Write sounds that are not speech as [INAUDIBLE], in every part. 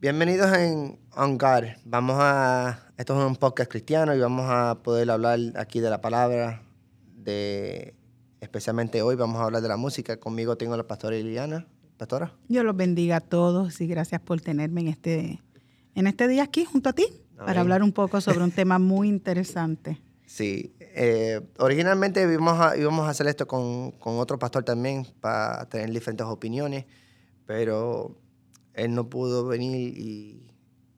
Bienvenidos en On God. Vamos a. Esto es un podcast cristiano y vamos a poder hablar aquí de la palabra, de. Especialmente hoy vamos a hablar de la música. Conmigo tengo a la pastora Liliana. Pastora. Dios los bendiga a todos y gracias por tenerme en este, en este día aquí junto a ti para hablar un poco sobre un [LAUGHS] tema muy interesante. Sí, eh, originalmente íbamos a, íbamos a hacer esto con, con otro pastor también para tener diferentes opiniones, pero él no pudo venir y,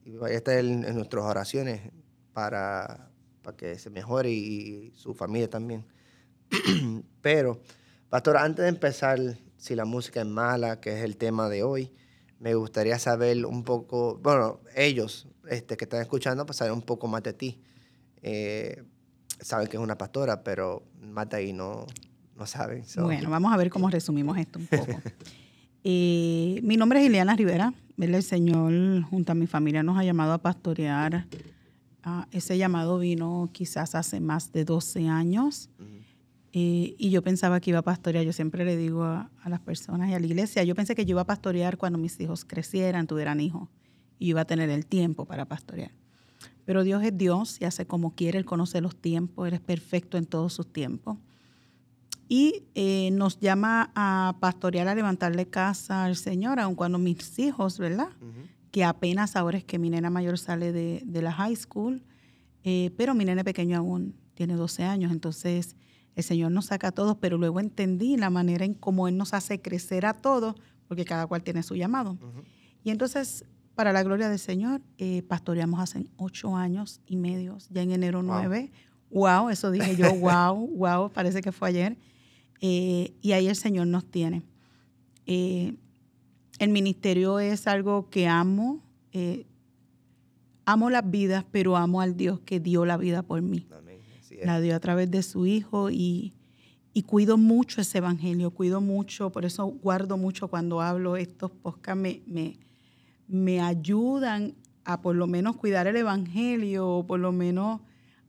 y vaya a estar en, nuestras oraciones para, para, que se mejore y, su familia también. [CLEARS THROAT] Pero, pastor, antes de empezar, si la música es mala, que es el tema de hoy, me gustaría saber un poco, bueno, ellos este, que están escuchando, pues saber un poco más de ti. Eh, saben que es una pastora, pero más de ahí no, no saben. Bueno, vamos a ver cómo resumimos esto un poco. [LAUGHS] Eh, mi nombre es Ileana Rivera. El Señor, junto a mi familia, nos ha llamado a pastorear. Ah, ese llamado vino quizás hace más de 12 años. Eh, y yo pensaba que iba a pastorear. Yo siempre le digo a, las personas y a la iglesia, yo pensé que yo iba a pastorear cuando mis hijos crecieran, tuvieran hijos. Y iba a tener el tiempo para pastorear. Pero Dios es Dios y hace como quiere, Él conoce los tiempos, Él es perfecto en todos sus tiempos y eh, nos llama a pastorear, a levantarle casa al Señor, aun cuando mis hijos, ¿verdad? Que apenas ahora es que mi nena mayor sale de, la high school, eh, pero mi nene pequeño aún tiene 12 años, entonces el Señor nos saca a todos, pero luego entendí la manera en cómo Él nos hace crecer a todos, porque cada cual tiene su llamado. Y entonces, para la gloria del Señor, eh, pastoreamos hace ocho años y medio, ya en enero 9. Wow. wow, eso dije yo, [LAUGHS] wow, wow, parece que fue ayer. Eh, y ahí el Señor nos tiene. Eh, el ministerio es algo que amo. Eh, amo las vidas, pero amo al Dios que dio la vida por mí. La dio a través de su Hijo y, cuido mucho ese evangelio, cuido mucho, por eso guardo mucho cuando hablo. Estos podcasts me, me, me ayudan a por lo menos cuidar el evangelio, o por lo menos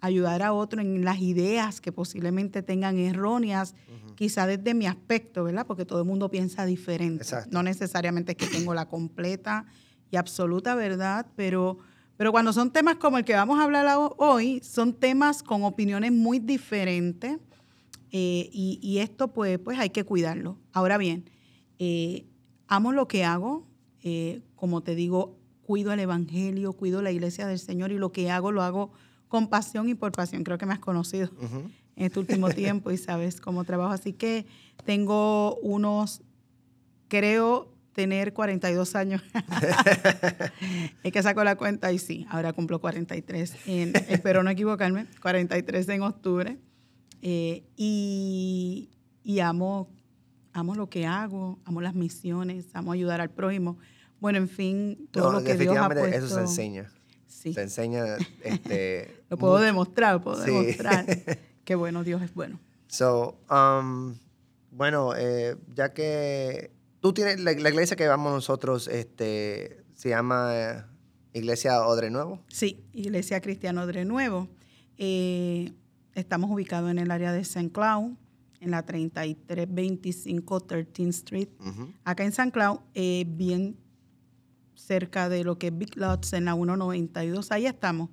ayudar a otro en las ideas que posiblemente tengan erróneas, quizá desde mi aspecto, ¿verdad? Porque todo el mundo piensa diferente. No necesariamente es que tengo la completa y absoluta verdad, pero, pero cuando son temas como el que vamos a hablar hoy, son temas con opiniones muy diferentes eh, y, esto pues, pues hay que cuidarlo. Ahora bien, eh, amo lo que hago, eh, como te digo, cuido el Evangelio, cuido la iglesia del Señor y lo que hago lo hago con pasión y por pasión. Creo que me has conocido en este último [LAUGHS] tiempo y sabes cómo trabajo. Así que tengo unos, creo tener 42 años. [LAUGHS] es que saco la cuenta y sí, ahora cumplo 43. espero no equivocarme, 43 en octubre. Eh, y, amo, amo lo que hago, amo las misiones, amo ayudar al prójimo. Bueno, en fin, todo lo que Dios ha puesto. Eso se enseña. Te enseña. Este, [LAUGHS] lo puedo demostrar, puedo demostrar. [LAUGHS] Qué bueno, Dios es bueno. So, um, bueno, eh, ya que tú tienes la, iglesia que vamos nosotros, este, se llama eh, Iglesia Odre Nuevo. Sí, Iglesia Cristiana Odre Nuevo. Eh, estamos ubicados en el área de St. Cloud, en la 3325 13th Street. Acá en St. Cloud, bien cerca de lo que es Big Lots en la 192. Ahí estamos.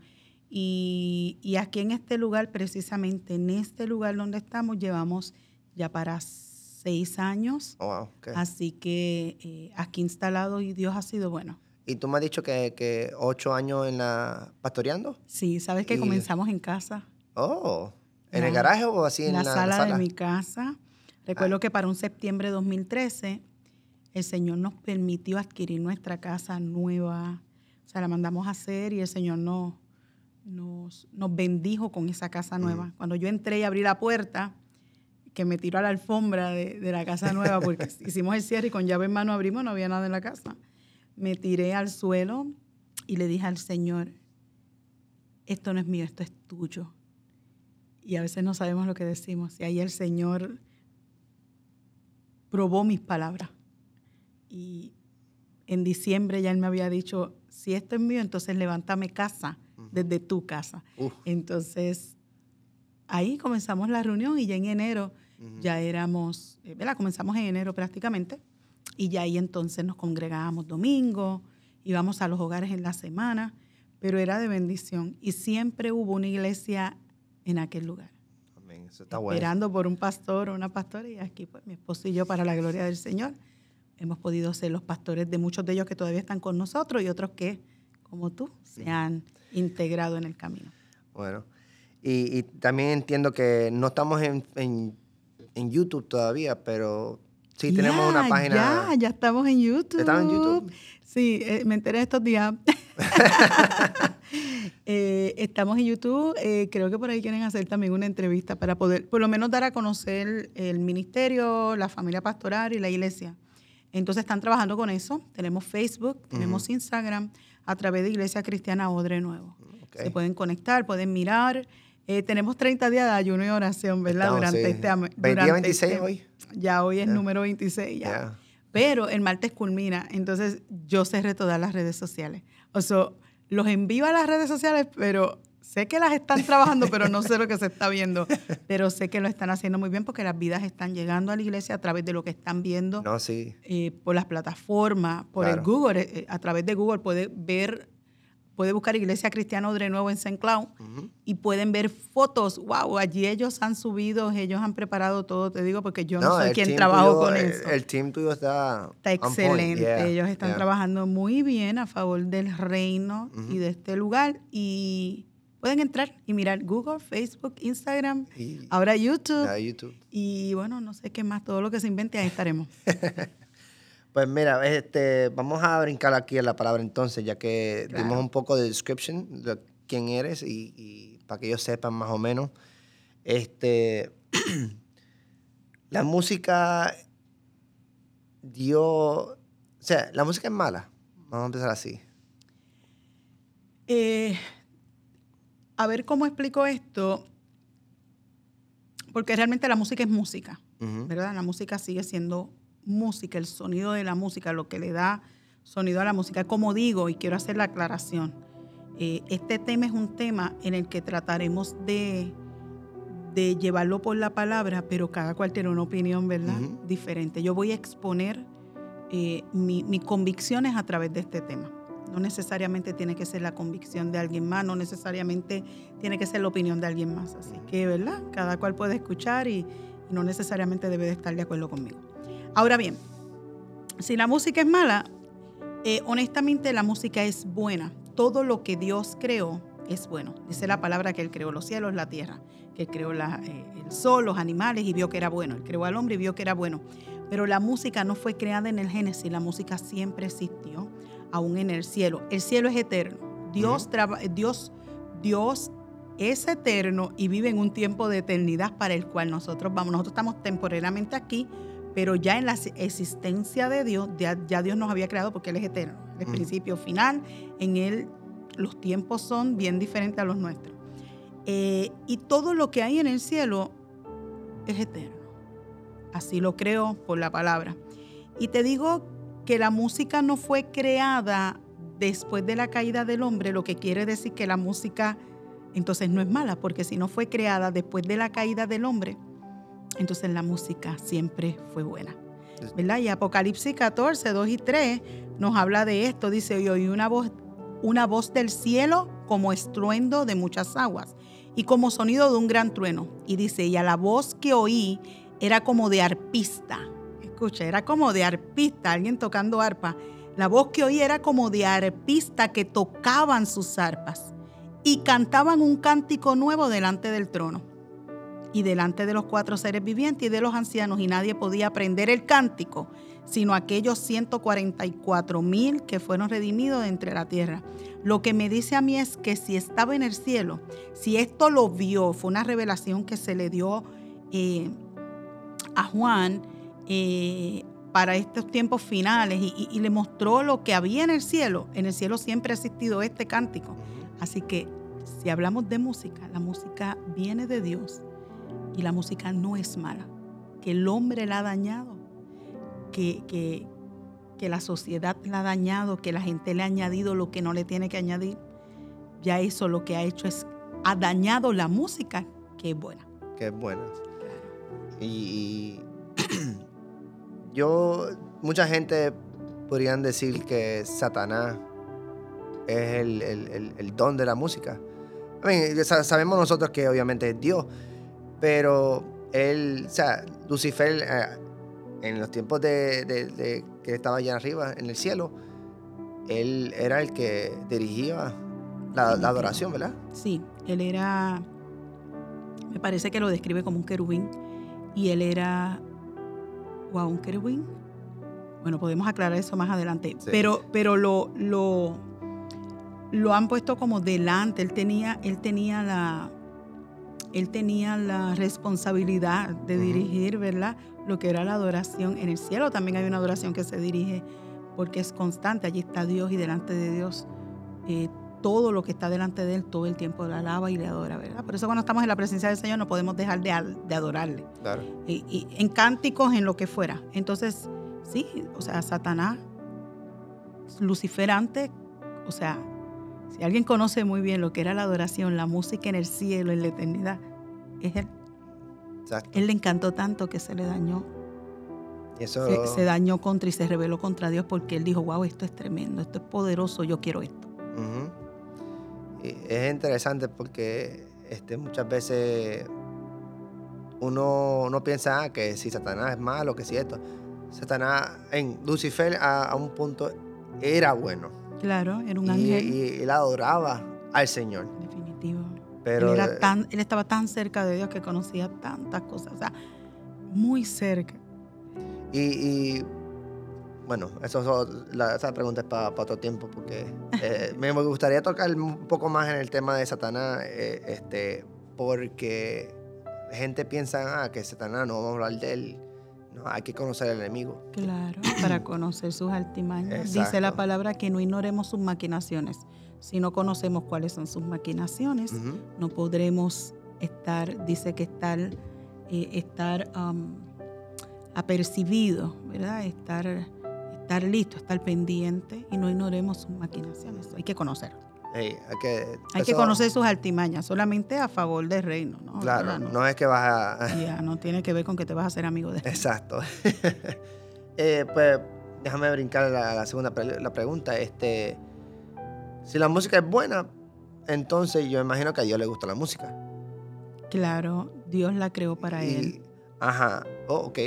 Y, aquí en este lugar, precisamente en este lugar donde estamos, llevamos ya para seis años. Oh, Así que eh, aquí instalado y Dios ha sido bueno. ¿Y tú me has dicho que, ocho años en la pastoreando? Sí, sabes que comenzamos en casa. Oh, ¿en el garaje o así en la, la sala, de mi casa? Recuerdo ah. que para un septiembre de 2013 el Señor nos permitió adquirir nuestra casa nueva. O sea, la mandamos a hacer y el Señor nos, nos, bendijo con esa casa nueva. Cuando yo entré y abrí la puerta, que me tiró a la alfombra de, la casa nueva, [LAUGHS] porque hicimos el cierre y con llave en mano abrimos, no había nada en la casa. Me tiré al suelo y le dije al Señor, esto no es mío, esto es tuyo. Y a veces no sabemos lo que decimos. Y ahí el Señor probó mis palabras. Y en diciembre ya él me había dicho, si esto es mío, entonces levántame casa desde tu casa. Entonces, ahí comenzamos la reunión y ya en enero ya éramos, eh, ¿verdad? Comenzamos en enero prácticamente y ya ahí entonces nos congregábamos domingo íbamos a los hogares en la semana, pero era de bendición y siempre hubo una iglesia en aquel lugar. Amén. Eso está bueno. Esperando por un pastor o una pastora y aquí pues mi esposo y yo para la gloria del Señor hemos podido ser los pastores de muchos de ellos que todavía están con nosotros y otros que, como tú, se han integrado en el camino. Bueno, y, y también entiendo que no estamos en, en, en YouTube todavía, pero sí tenemos una página. Ya, ya estamos en YouTube. ¿Estamos en YouTube? Sí, eh, me enteré estos días. [LAUGHS] Eh, estamos en YouTube. eh, creo que por ahí quieren hacer también una entrevista para poder, por lo menos, dar a conocer el ministerio, la familia pastoral y la iglesia. Entonces están trabajando con eso. Tenemos Facebook, tenemos Instagram, a través de Iglesia Cristiana Odre Nuevo. Se pueden conectar, pueden mirar. Eh, tenemos 30 días de ayuno y oración, ¿verdad? Estamos, durante sí. este am- 20, durante 26 este- hoy. Ya hoy es número 26 ya. Ya. Pero el martes culmina, entonces yo cerré todas las redes sociales. O sea, los envío a las redes sociales, pero sé que las están trabajando, pero no sé lo que se está viendo. Pero sé que lo están haciendo muy bien porque las vidas están llegando a la iglesia a través de lo que están viendo No, sí. eh, por las plataformas, por el. Google. eh, a través de Google puede ver, puede buscar Iglesia Cristiana Odre Nuevo en St. Cloud Ujú. y pueden ver fotos. Wow, allí ellos han subido, ellos han preparado todo, te digo, porque yo no, soy quien trabajo tuyo- con el, eso. El team tuyo está. Está excelente. Yeah, Ellos están yeah. trabajando muy bien a favor del reino y de este lugar. Y pueden entrar y mirar Google, Facebook, Instagram, Y- ahora YouTube. Ya, YouTube. Y bueno, no sé qué más, todo lo que se invente, ahí estaremos. [LAUGHS] Pues mira, este, vamos a brincar aquí en la palabra entonces, ya que Claro. dimos un poco de description de quién eres y, y para que ellos sepan más o menos. Este, [CLEARS THROAT] la música dio, o sea, la música es mala. Vamos a empezar así. Eh, a ver cómo explico esto, porque realmente la música es música. ¿verdad? La música sigue siendo música, el sonido de la música, lo que le da sonido a la música. Como digo, y quiero hacer la aclaración, eh, este tema es un tema en el que trataremos de, de llevarlo por la palabra, pero cada cual tiene una opinión, ¿verdad? Diferente. Yo voy a exponer eh, mi- mis convicciones a través de este tema. No necesariamente tiene que ser la convicción de alguien más, no necesariamente tiene que ser la opinión de alguien más. Así que, ¿verdad? Cada cual puede escuchar y, y no necesariamente debe de estar de acuerdo conmigo. Ahora bien, si la música es mala, eh, honestamente la música es buena. Todo lo que Dios creó es bueno. Dice la palabra que Él creó los cielos, la tierra, que Él creó la- eh, el sol, los animales y vio que era bueno. Él creó al hombre y vio que era bueno. Pero la música no fue creada en el Génesis, la música siempre existió, aún en el cielo. El cielo es eterno. Dios, traba- Dios, Dios es eterno y vive en un tiempo de eternidad para el cual nosotros vamos. Nosotros estamos temporalmente aquí, pero ya en la existencia de Dios, ya, ya Dios nos había creado porque Él es eterno. El principio final, en Él los tiempos son bien diferentes a los nuestros. Eh, y todo lo que hay en el cielo es eterno. Así lo creo por la palabra. Y te digo que la música no fue creada después de la caída del hombre, lo que quiere decir que la música entonces no es mala, porque si no fue creada después de la caída del hombre, entonces la música siempre fue buena. ¿Verdad? Y Apocalipsis 14, 2 y 3 nos habla de esto. Dice, y oí una voz, una voz del cielo como estruendo de muchas aguas y como sonido de un gran trueno. Y dice, y a la voz que oí era como de arpista. Escucha, era como de arpista, alguien tocando arpa. La voz que oí era como de arpista que tocaban sus arpas y cantaban un cántico nuevo delante del trono y delante de los cuatro seres vivientes y de los ancianos, y nadie podía aprender el cántico, sino aquellos 144 mil que fueron redimidos de entre la tierra. Lo que me dice a mí es que si estaba en el cielo, si esto lo vio, fue una revelación que se le dio eh, a Juan eh, para estos tiempos finales y, y- y le mostró lo que había en el cielo. En el cielo siempre ha existido este cántico. Así que si hablamos de música, la música viene de Dios y la música no es mala. Que el hombre la ha dañado, que, que, que la sociedad la ha dañado, que la gente le ha añadido lo que no le tiene que añadir. Ya eso lo que ha hecho es, ha dañado la música, que es buena. que es buena. Y, y [CLEARS THROAT] yo, mucha gente podrían decir que Satanás es el, don de la música. I mean, sa- sabemos nosotros que obviamente es Dios, pero él, o sea, Lucifer, eh, en los tiempos de que estaba allá arriba, en el cielo, él era el que dirigía la, la adoración, ¿verdad? Sí, él era, me parece que lo describe como un querubín y él era, wow, un querubín. Bueno, podemos aclarar eso más adelante, Sí. pero, pero lo, lo, lo han puesto como delante. Él tenía, él tenía la, él tenía la responsabilidad de dirigir, ¿verdad? Lo que era la adoración. En el cielo también hay una adoración que se dirige porque es constante. Allí está Dios y delante de Dios eh, todo lo que está delante de Él todo el tiempo le alaba y le adora, ¿verdad? Por eso cuando estamos en la presencia del Señor no podemos dejar de, de adorarle. Claro. Y, y en cánticos, en lo que fuera. Entonces, sí, o sea, Satanás, Lucifer antes, o sea, si alguien conoce muy bien lo que era la adoración, la música en el cielo, en la eternidad, es él. Exacto. Él le encantó tanto que se le dañó, eso, se, se dañó contra y se rebeló contra Dios porque él dijo, wow, esto es tremendo, esto es poderoso, yo quiero esto. Ujú. Y es interesante porque este, muchas veces uno, uno piensa ah, que si Satanás es malo, que si esto. Satanás, en Lucifer a, a un punto era bueno. Claro, era un y, ángel. y él adoraba al Señor. Definitivo. Pero él, era tan, él estaba tan cerca de Dios que conocía tantas cosas, o sea, muy cerca. y, y, bueno, eso, eso- la- esa pregunta es para otro tiempo porque [LAUGHS] eh, me gustaría tocar un poco más en el tema de Satanás, eh, este, porque gente piensa ah, que Satanás no vamos a hablar de él. No, hay que conocer al enemigo. Claro, [CLEARS THROAT] para conocer sus altimañas. Dice la palabra que no ignoremos sus maquinaciones. Si no conocemos cuáles son sus maquinaciones, no podremos estar, dice que estar, eh, estar um, apercibido, ¿verdad? Estar, estar listo, estar pendiente y no ignoremos sus maquinaciones. Hay que conocer. Hey, hay que, Hay que eso- conocer sus altimañas, solamente a favor del reino, ¿no? Claro, ¿Verdad? no es que vas a. Ya, no tiene que ver con que te vas a hacer amigo de Exacto. [LAUGHS] Eh, pues déjame brincar a la, segunda pre- la pregunta. Este, si la música es buena, entonces yo imagino que a Dios le gusta la música. Claro, Dios la creó para Y- él. Ajá. Oh, ok.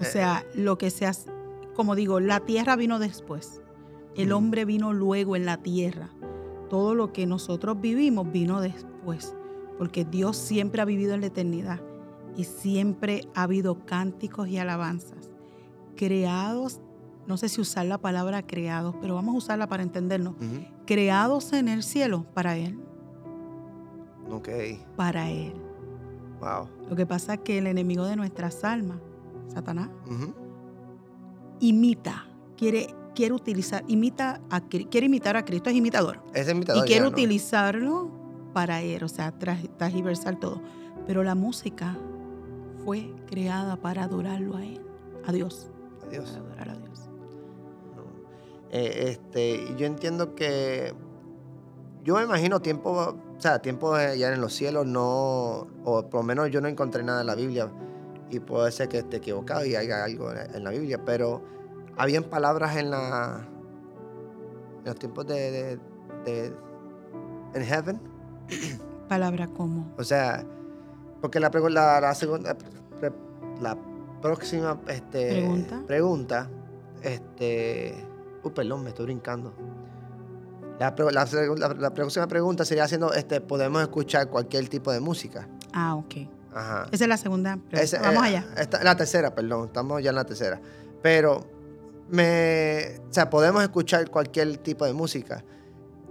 O sea, lo que se hace, como digo, la tierra vino después. El Ujú. hombre vino luego en la tierra. Todo lo que nosotros vivimos vino después. Porque Dios siempre ha vivido en la eternidad. Y siempre ha habido cánticos y alabanzas. Creados, no sé si usar la palabra creados, pero vamos a usarla para entendernos. Creados en el cielo para Él. Ok. Para Él. Wow. Lo que pasa es que el enemigo de nuestras almas, Satanás. Imita, quiere, quiere utilizar, imita a, quiere imitar a Cristo, es imitador. Ese Y imitador quiere ya, ¿no? utilizarlo para él, o sea, tra- transversal todo. Pero la música fue creada para adorarlo a él, a Dios, Adiós. para adorar a Dios. No. Eh, este, y yo entiendo que yo me imagino tiempo, o sea, tiempo ya en los cielos no, o por lo menos yo no encontré nada en la Biblia y puede ser que esté equivocado y haya algo en la Biblia, pero habían palabras en la en los tiempos de, de, de- en heaven, [CLEARS THROAT] Palabra como. o sea, porque la, la, la segunda la próxima este, Pregunta. pregunta, este, uh, perdón, me estoy brincando. La, la- la próxima pregunta sería haciendo, este, podemos escuchar cualquier tipo de música. Ah, ok. Ajá. Esa es la segunda. Esa- Vamos eh, allá. esta- la tercera, perdón, estamos ya en la tercera. Pero, me, o sea, podemos escuchar cualquier tipo de música.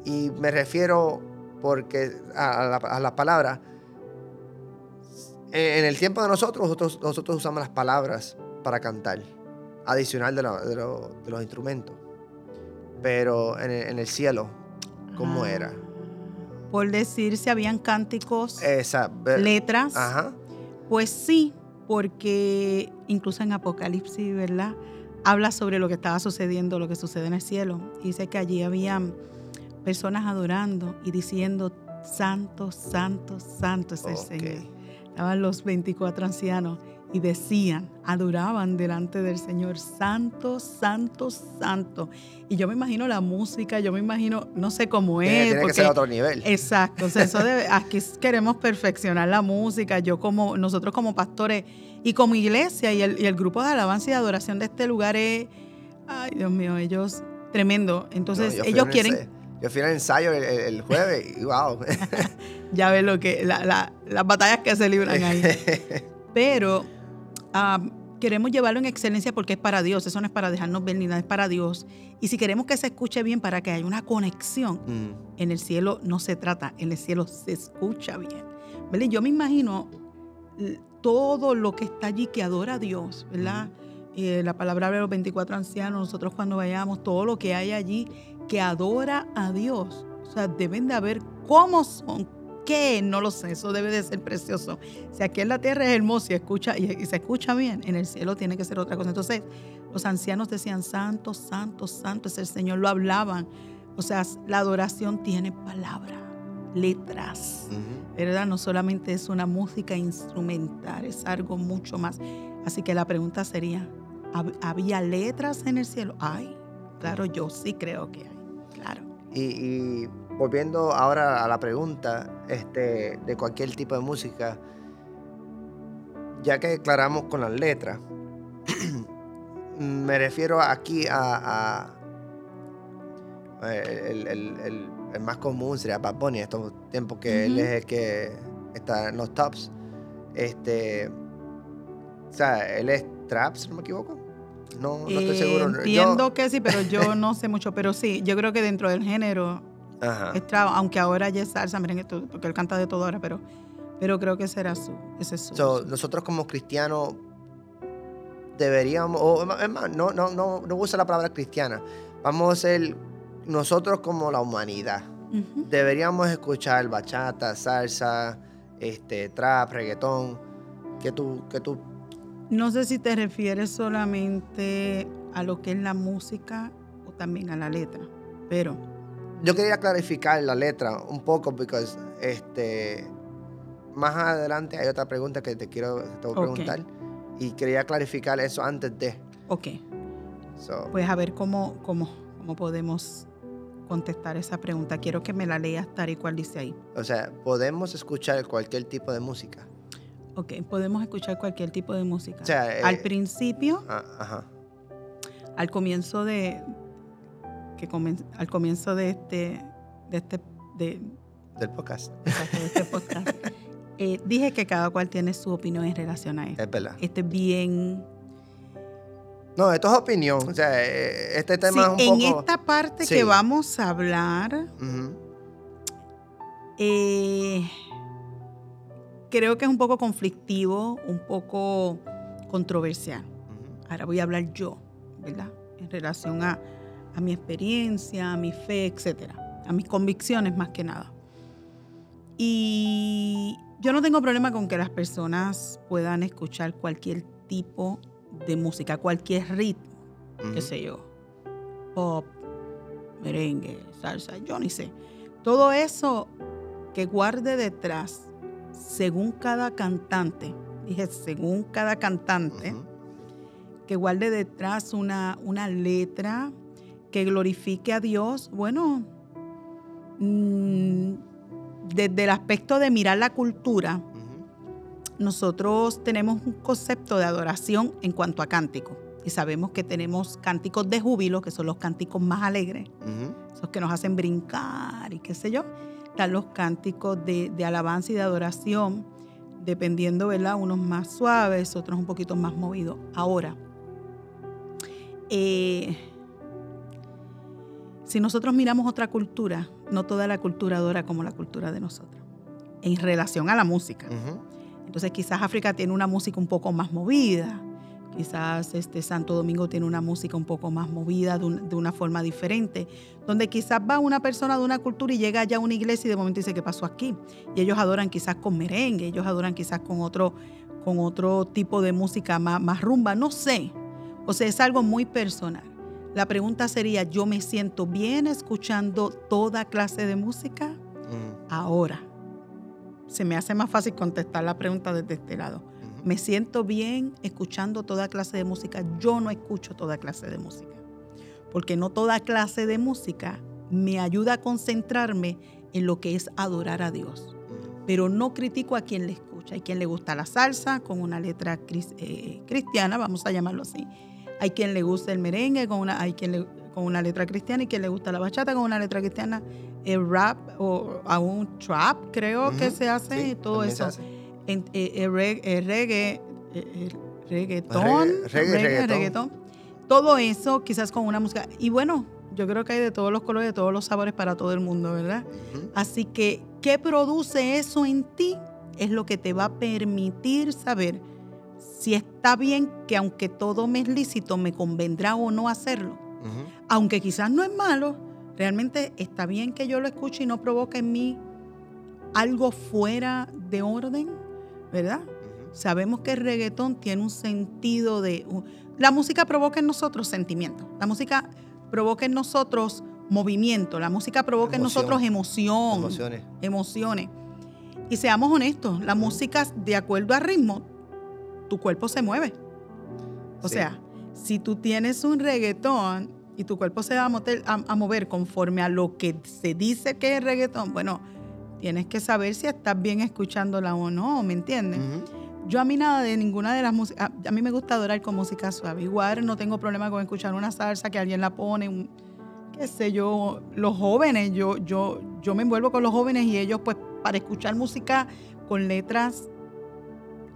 Y me refiero porque a, la, a la palabra. En, el tiempo de nosotros, nosotros, nosotros usamos las palabras para cantar, adicional de, lo- de lo- de los instrumentos. Pero en el, en el cielo, ¿cómo Ah. era? Por decir si habían cánticos, Esa, letras. Ajá. Pues sí, porque incluso en Apocalipsis, ¿verdad? Habla sobre lo que estaba sucediendo, lo que sucede en el cielo. Dice que allí habían personas adorando y diciendo, santo, santo, santo es el. Señor. Estaban los 24 ancianos y decían, adoraban delante del Señor, santo, santo, santo. Y yo me imagino la música, yo me imagino, no sé cómo es. Tiene que ser otro nivel. Exacto, o sea, eso debe, [LAUGHS] aquí queremos perfeccionar la música, yo como, nosotros como pastores y como iglesia y el, y el grupo de alabanza y adoración de este lugar es, ay Dios mío, ellos, tremendo. Entonces, ellos quieren... Yo fui al ensayo el, jueves y wow. [LAUGHS] ya ves lo que, las batallas que se libran ahí. [LAUGHS] Pero queremos llevarlo en excelencia porque es para Dios, eso no es para dejarnos ver ni nada, es para Dios. Y si queremos que se escuche bien para que haya una conexión, mm. en el cielo no se trata, en el cielo se escucha bien. Yo me imagino todo lo que está allí que adora a Dios, ¿verdad? Eh, la palabra de los 24 ancianos, nosotros cuando vayamos, todo lo que hay allí que adora a Dios. O sea, deben de haber cómo son, qué, no lo sé, eso debe de ser precioso. Si aquí en la tierra es hermoso y, escucha, y, se escucha bien, en el cielo tiene que ser otra cosa. Entonces, los ancianos decían, santo, santo, santo es el Señor, lo hablaban. O sea, la adoración tiene palabra, letras, ¿verdad? No solamente es una música instrumental, es algo mucho más. Así que la pregunta sería, ¿había letras en el cielo? Ay, claro, yo sí creo que hay, claro. y volviendo ahora a la pregunta este, de cualquier tipo de música, ya que declaramos con las letras, [CLEARS THROAT] me refiero aquí a, el, más común sería Bad Bunny, estos tiempos que él es el que está en los tops. Este, o sea, él es trap, si no me equivoco. No, no estoy seguro. Entiendo que sí, pero yo no sé mucho. Pero sí, yo creo que dentro del género aunque ahora ya es salsa, miren, porque él canta de todo ahora, pero, pero creo que será su, ese su, Nosotros como cristianos deberíamos, o es más, no, no, no, no usa la palabra cristiana, vamos a ser nosotros como la humanidad. Deberíamos escuchar bachata, salsa, este, trap, reggaetón. que tú, que tú? No sé si te refieres solamente a lo que es la música o también a la letra, pero yo quería clarificar la letra un poco porque este más adelante hay otra pregunta que te quiero preguntar y quería clarificar eso antes de. Ok. pues a ver cómo, cómo, cómo podemos contestar esa pregunta. Quiero que me la leas tal y cual dice ahí. O sea, podemos escuchar cualquier tipo de música. Ok, podemos escuchar cualquier tipo de música. O sea, al eh, principio, ah, al comienzo de, que al comienzo de este, de este del podcast. este [LAUGHS] podcast. Eh, dije que cada cual tiene su opinión en relación a esto. Es verdad. Este es bien. No, esto es opinión. O sea, eh, este tema es un en poco. En esta parte que vamos a hablar, eh, creo que es un poco conflictivo, un poco controversial. Ahora voy a hablar yo, ¿verdad? En relación a, a mi experiencia, a mi fe, etcétera, a mis convicciones más que nada. Y yo no tengo problema con que las personas puedan escuchar cualquier tipo de música, cualquier ritmo, qué sé yo, pop, merengue, salsa, yo ni sé. Todo eso que guarde detrás, según cada cantante, dije según cada cantante, que guarde detrás una, una letra, que glorifique a Dios, bueno, mm, desde el aspecto de mirar la cultura, nosotros tenemos un concepto de adoración en cuanto a cántico. Y sabemos que tenemos cánticos de júbilo, que son los cánticos más alegres, esos que nos hacen brincar y qué sé yo. Están los cánticos de, alabanza y de adoración, dependiendo, ¿verdad? Unos más suaves, otros un poquito más movidos. Ahora, eh, si nosotros miramos otra cultura, no toda la cultura adora como la cultura de nosotros, en relación a la música. Entonces quizás África tiene una música un poco más movida, quizás este Santo Domingo tiene una música un poco más movida de, una forma diferente, donde quizás va una persona de una cultura y llega allá a una iglesia y de momento dice, ¿qué pasó aquí? Y ellos adoran quizás con merengue, ellos adoran quizás con otro, con otro tipo de música más, más rumba, no sé. O sea, es algo muy personal. La pregunta sería, ¿yo me siento bien escuchando toda clase de música? Mm. Ahora, se me hace más fácil contestar la pregunta desde este lado. me siento bien escuchando toda clase de música. Yo no escucho toda clase de música, porque no toda clase de música me ayuda a concentrarme en lo que es adorar a Dios. Pero no critico a quien le escucha. Hay quien le gusta la salsa con una letra eh, cristiana, vamos a llamarlo así. Hay quien le gusta el merengue con una, hay quien con una letra cristiana y quien le gusta la bachata con una letra cristiana. El rap o a un trap creo que se hace todo eso. Eh, el, reggae, el reggaetón, reggaetón. Todo eso quizás con una música. Y bueno, yo creo que hay de todos los colores, de todos los sabores para todo el mundo, ¿verdad? Así que, ¿qué produce eso en ti? Es lo que te va a permitir saber si está bien que aunque todo me es lícito, me convendrá o no hacerlo. Aunque quizás no es malo, realmente está bien que yo lo escuche y no provoque en mí algo fuera de orden, ¿verdad? Sabemos que el reggaetón tiene un sentido de... La música provoca en nosotros sentimientos. La música provoca en nosotros movimiento, la música provoca en nosotros emoción, emociones. emociones. Y seamos honestos, la música, de acuerdo al ritmo, tu cuerpo se mueve. O sea, si tú tienes un reggaetón y tu cuerpo se va a, mover conforme a lo que se dice que es reggaetón, bueno, tienes que saber si estás bien escuchándola o no, ¿me entiendes? Yo a mí nada de ninguna de las músicas, a, mí me gusta adorar con música suave. Igual no tengo problema con escuchar una salsa que alguien la pone, qué sé yo, los jóvenes, yo, yo, yo me envuelvo con los jóvenes y ellos pues para escuchar música con letras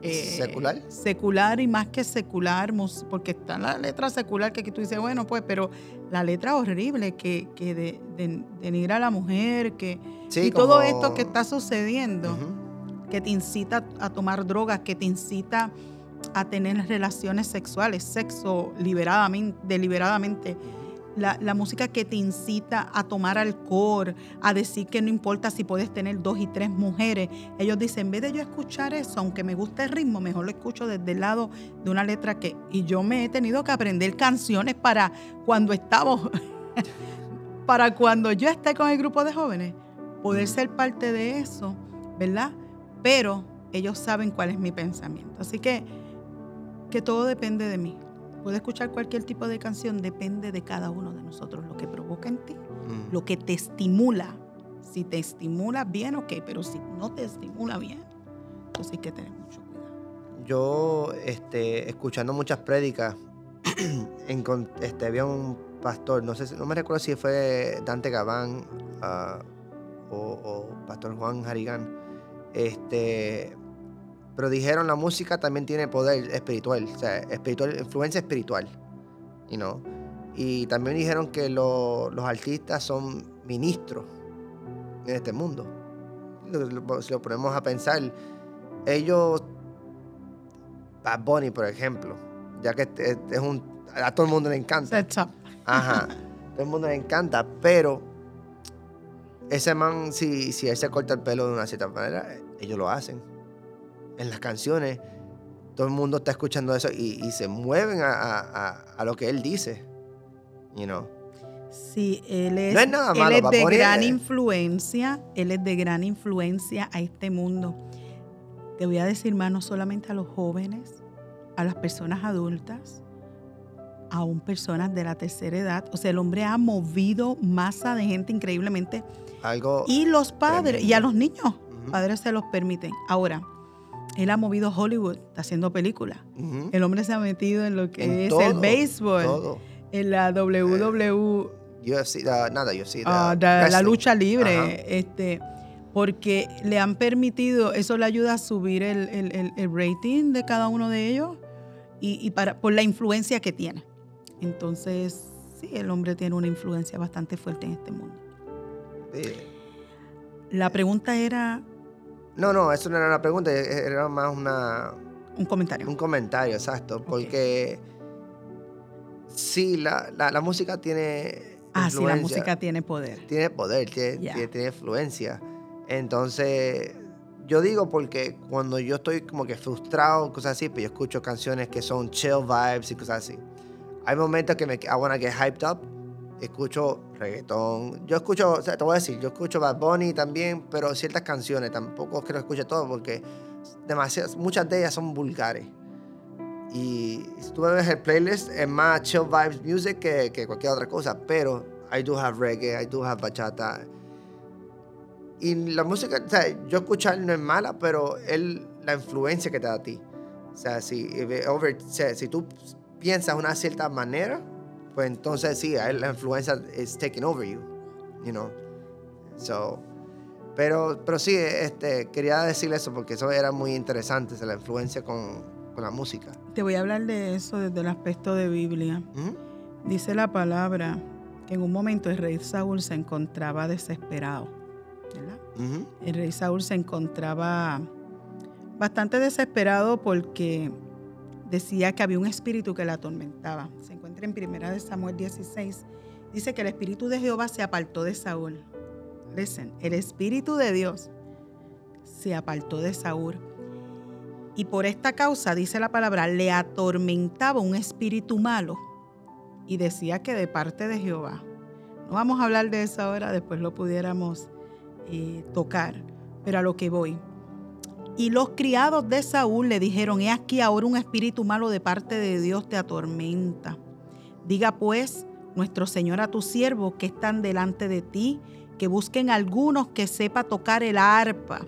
eh, secular. Secular y más que secular, porque está la letra secular que, tú dices, bueno, pues, pero la letra horrible que, que de, denigra a la mujer, que y todo esto que está sucediendo que te incita a tomar drogas, que te incita a tener relaciones sexuales, sexo liberadamente, deliberadamente. La, música que te incita a tomar alcohol, a decir que no importa si puedes tener dos y tres mujeres. Ellos dicen, en vez de yo escuchar eso, aunque me guste el ritmo, mejor lo escucho desde el lado de una letra que... Y yo me he tenido que aprender canciones para cuando estamos, [LAUGHS] para cuando yo esté con el grupo de jóvenes, poder ser parte de eso, ¿verdad? pero ellos saben cuál es mi pensamiento. Así que, que todo depende de mí. Puedes escuchar cualquier tipo de canción, depende de cada uno de nosotros, lo que provoca en ti, mm. lo que te estimula. Si te estimula bien, ok, pero si no te estimula bien, entonces hay que tener mucho cuidado. Yo, este, escuchando muchas prédicas, [CLEARS THROAT] este, había un pastor, no sé, no me recuerdo si fue Dante Gabán ah, o, o Pastor Juan Harigán, este, pero dijeron la música también tiene poder espiritual, o sea, espiritual, influencia espiritual. You know? Y también dijeron que los artistas son ministros en este mundo. Si lo ponemos a pensar, ellos, Bad Bunny, por ejemplo, ya que es un, a todo el mundo le encanta. Ajá, [LAUGHS] todo el mundo le encanta, pero ese man, si, si él se corta el pelo de una cierta manera, ellos lo hacen. En las canciones, todo el mundo está escuchando eso y, se mueven a, lo que él dice. You know. Sí, él es, él es de gran influencia, él es de gran influencia a este mundo. Te voy a decir más, no solamente a los jóvenes, a las personas adultas, aún personas de la tercera edad. O sea, el hombre ha movido masa de gente increíblemente. Algo y los padres, y a los niños, padres se los permiten. Ahora, él ha movido Hollywood, está haciendo películas. El hombre se ha metido en lo que es el béisbol, en la WWE. nada, yo sí. la lucha libre. este porque le han permitido, eso le ayuda a subir el, rating de cada uno de ellos y, para, por la influencia que tiene. Entonces, sí, el hombre tiene una influencia bastante fuerte en este mundo. La pregunta era... No, no, eso no era una pregunta, era más una... Un comentario. Un comentario, exacto, porque sí, la, la, música tiene... Ah, sí, la música tiene poder. Tiene poder, tiene, tiene influencia. Entonces, yo digo porque cuando yo estoy como que frustrado, cosas así, pues yo escucho canciones que son chill vibes y cosas así. Hay momentos que me I wanna get hyped up. Escucho reggaetón. Yo escucho, o sea, te voy a decir, yo escucho Bad Bunny también, pero ciertas canciones. Tampoco es que lo escuche todo porque demasiadas, muchas de ellas son vulgares. Y si tú ves el playlist, es más chill vibes music que, que cualquier otra cosa, pero I do have reggae, I do have bachata. Y la música, o sea, yo escuchar no es mala, pero es la influencia que te da a ti. O sea, si, over, o sea, si tú piensas de una cierta manera, pues entonces sí, la influencia is taking over you, you know. So, pero, pero sí, este, quería decir eso porque eso era muy interesante, la influencia con, con la música. Te voy a hablar de eso desde el aspecto de Biblia. Dice la palabra que en un momento el rey Saúl se encontraba desesperado. ¿verdad? El rey Saúl se encontraba bastante desesperado porque decía que había un espíritu que le atormentaba. Se encuentra en primera de Samuel 16. Dice que el espíritu de Jehová se apartó de Saúl Listen, el Espíritu de Dios se apartó de Saúl. Y por esta causa, dice la palabra, le atormentaba un espíritu malo. Y decía que de parte de Jehová. No vamos a hablar de eso ahora, después lo pudiéramos eh, tocar. Pero a lo que voy. Y los criados de Saúl le dijeron, he aquí ahora un espíritu malo de parte de Dios te atormenta. Diga pues nuestro Señor a tu siervo que están delante de ti que busquen algunos que sepa tocar el arpa,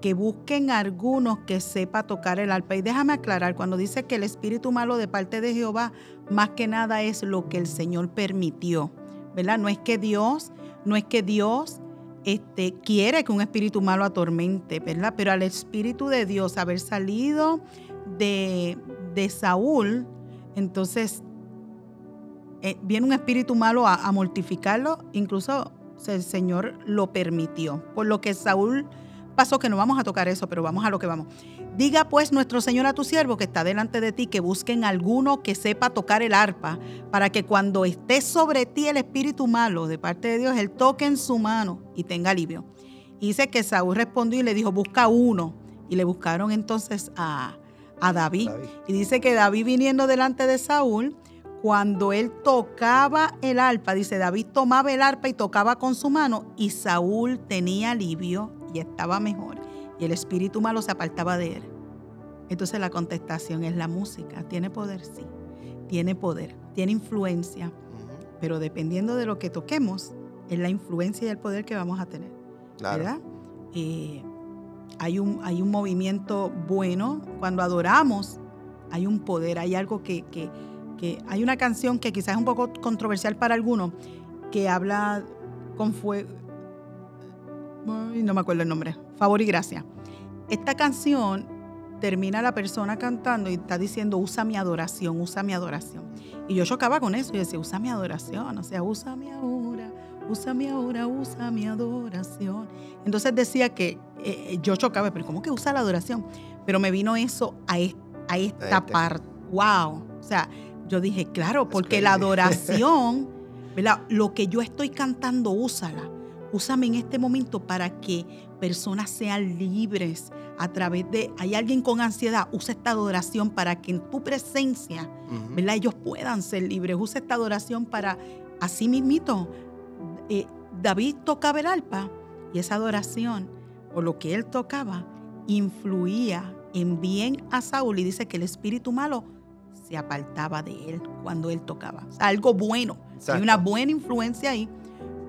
que busquen algunos que sepa tocar el arpa. Y déjame aclarar, cuando dice que el espíritu malo de parte de Jehová, más que nada es lo que el Señor permitió, ¿verdad? No es que Dios, no es que Dios este, quiere que un espíritu malo atormente, ¿verdad? Pero al espíritu de Dios haber salido de, de Saúl, entonces eh, viene un espíritu malo a, a mortificarlo, incluso el Señor lo permitió. Por lo que Saúl pasó, que no vamos a tocar eso, pero vamos a lo que vamos. Diga pues nuestro Señor a tu siervo que está delante de ti que busquen alguno que sepa tocar el arpa, para que cuando esté sobre ti el espíritu malo de parte de Dios, él toque en su mano y tenga alivio. Y dice que Saúl respondió y le dijo, busca uno. Y le buscaron entonces a, a David. Y dice que David viniendo delante de Saúl, cuando él tocaba el arpa, dice David tomaba el arpa y tocaba con su mano y Saúl tenía alivio y estaba mejor y el espíritu malo se apartaba de él. Entonces la contestación es la música. ¿Tiene poder? Sí. Tiene poder, tiene influencia, pero dependiendo de lo que toquemos, es la influencia y el poder que vamos a tener. ¿Verdad? Eh, hay, un, hay un movimiento bueno. Cuando adoramos, hay un poder, hay algo que, que que hay una canción que quizás es un poco controversial para algunos, que habla con fuego, no me acuerdo el nombre, Favor y Gracia. Esta canción termina la persona cantando y está diciendo, usa mi adoración, usa mi adoración. Y yo chocaba con eso y decía, usa mi adoración, o sea, usa mi ahora, usa mi ahora, usa mi adoración. Entonces decía que eh, eh, yo chocaba, pero ¿cómo que usa la adoración? Pero me vino eso a, a esta este. parte. ¡Wow! O sea, yo dije, claro, porque la [LAUGHS] adoración, ¿verdad? lo que yo estoy cantando, úsala. Úsame en este momento para que personas sean libres a través de, hay alguien con ansiedad, usa esta adoración para que en tu presencia, ¿verdad? Ellos puedan ser libres. Usa esta adoración para, así mismito, eh, David tocaba el arpa y esa adoración, o lo que él tocaba, influía en bien a Saúl y dice que el espíritu malo se apartaba de él cuando él tocaba. algo bueno. Hay una buena influencia ahí.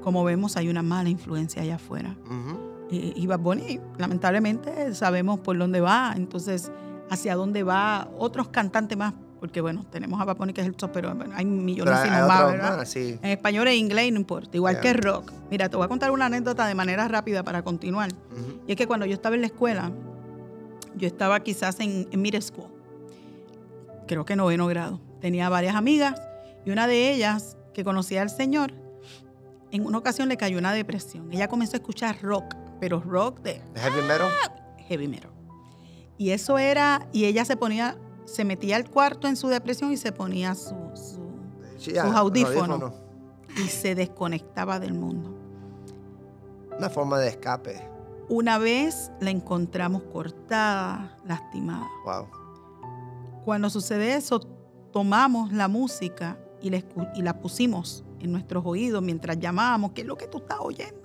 Como vemos, hay una mala influencia allá afuera. y, Bad Bunny, lamentablemente, sabemos por dónde va. Entonces, hacia dónde va otros cantantes más. Porque, bueno, tenemos a Bad Bunny, que es el top, pero hay millones más, ¿verdad? En español e inglés no importa. Igual que rock. Mira, te voy a contar una anécdota de manera rápida para continuar. Y es que cuando yo estaba en la escuela, yo estaba quizás en, en middle school creo que noveno grado. Tenía varias amigas y una de ellas que conocía al Señor, en una ocasión le cayó una depresión. Ella comenzó a escuchar rock, pero rock de... ¿Heavy metal? Heavy metal. Y eso era, y ella se ponía, se metía al cuarto en su depresión y se ponía su, sus audífonos y se desconectaba del mundo. Una forma de escape. Una vez la encontramos cortada, lastimada. Wow. Cuando sucede eso, tomamos la música y la, pusimos en nuestros oídos mientras llamábamos, ¿qué es lo que tú estás oyendo?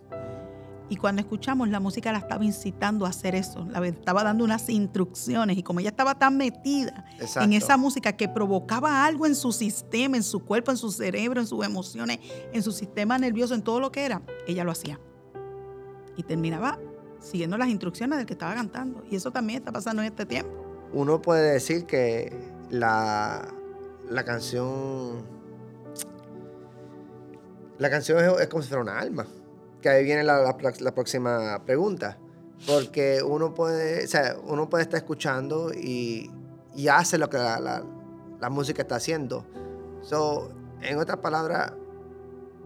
Y cuando escuchamos, la música la estaba incitando a hacer eso, la estaba dando unas instrucciones. Y como ella estaba tan metida en esa música que provocaba algo en su sistema, en su cuerpo, en su cerebro, en sus emociones, en su sistema nervioso, en todo lo que era, ella lo hacía. Y terminaba siguiendo las instrucciones del que estaba cantando. Y eso también está pasando en este tiempo. Uno puede decir que la, la canción. La canción es, como si fuera una alma. Que ahí viene la, próxima pregunta. Porque uno puede, o sea, uno puede estar escuchando y, y hace lo que la, música está haciendo. So, en otras palabras,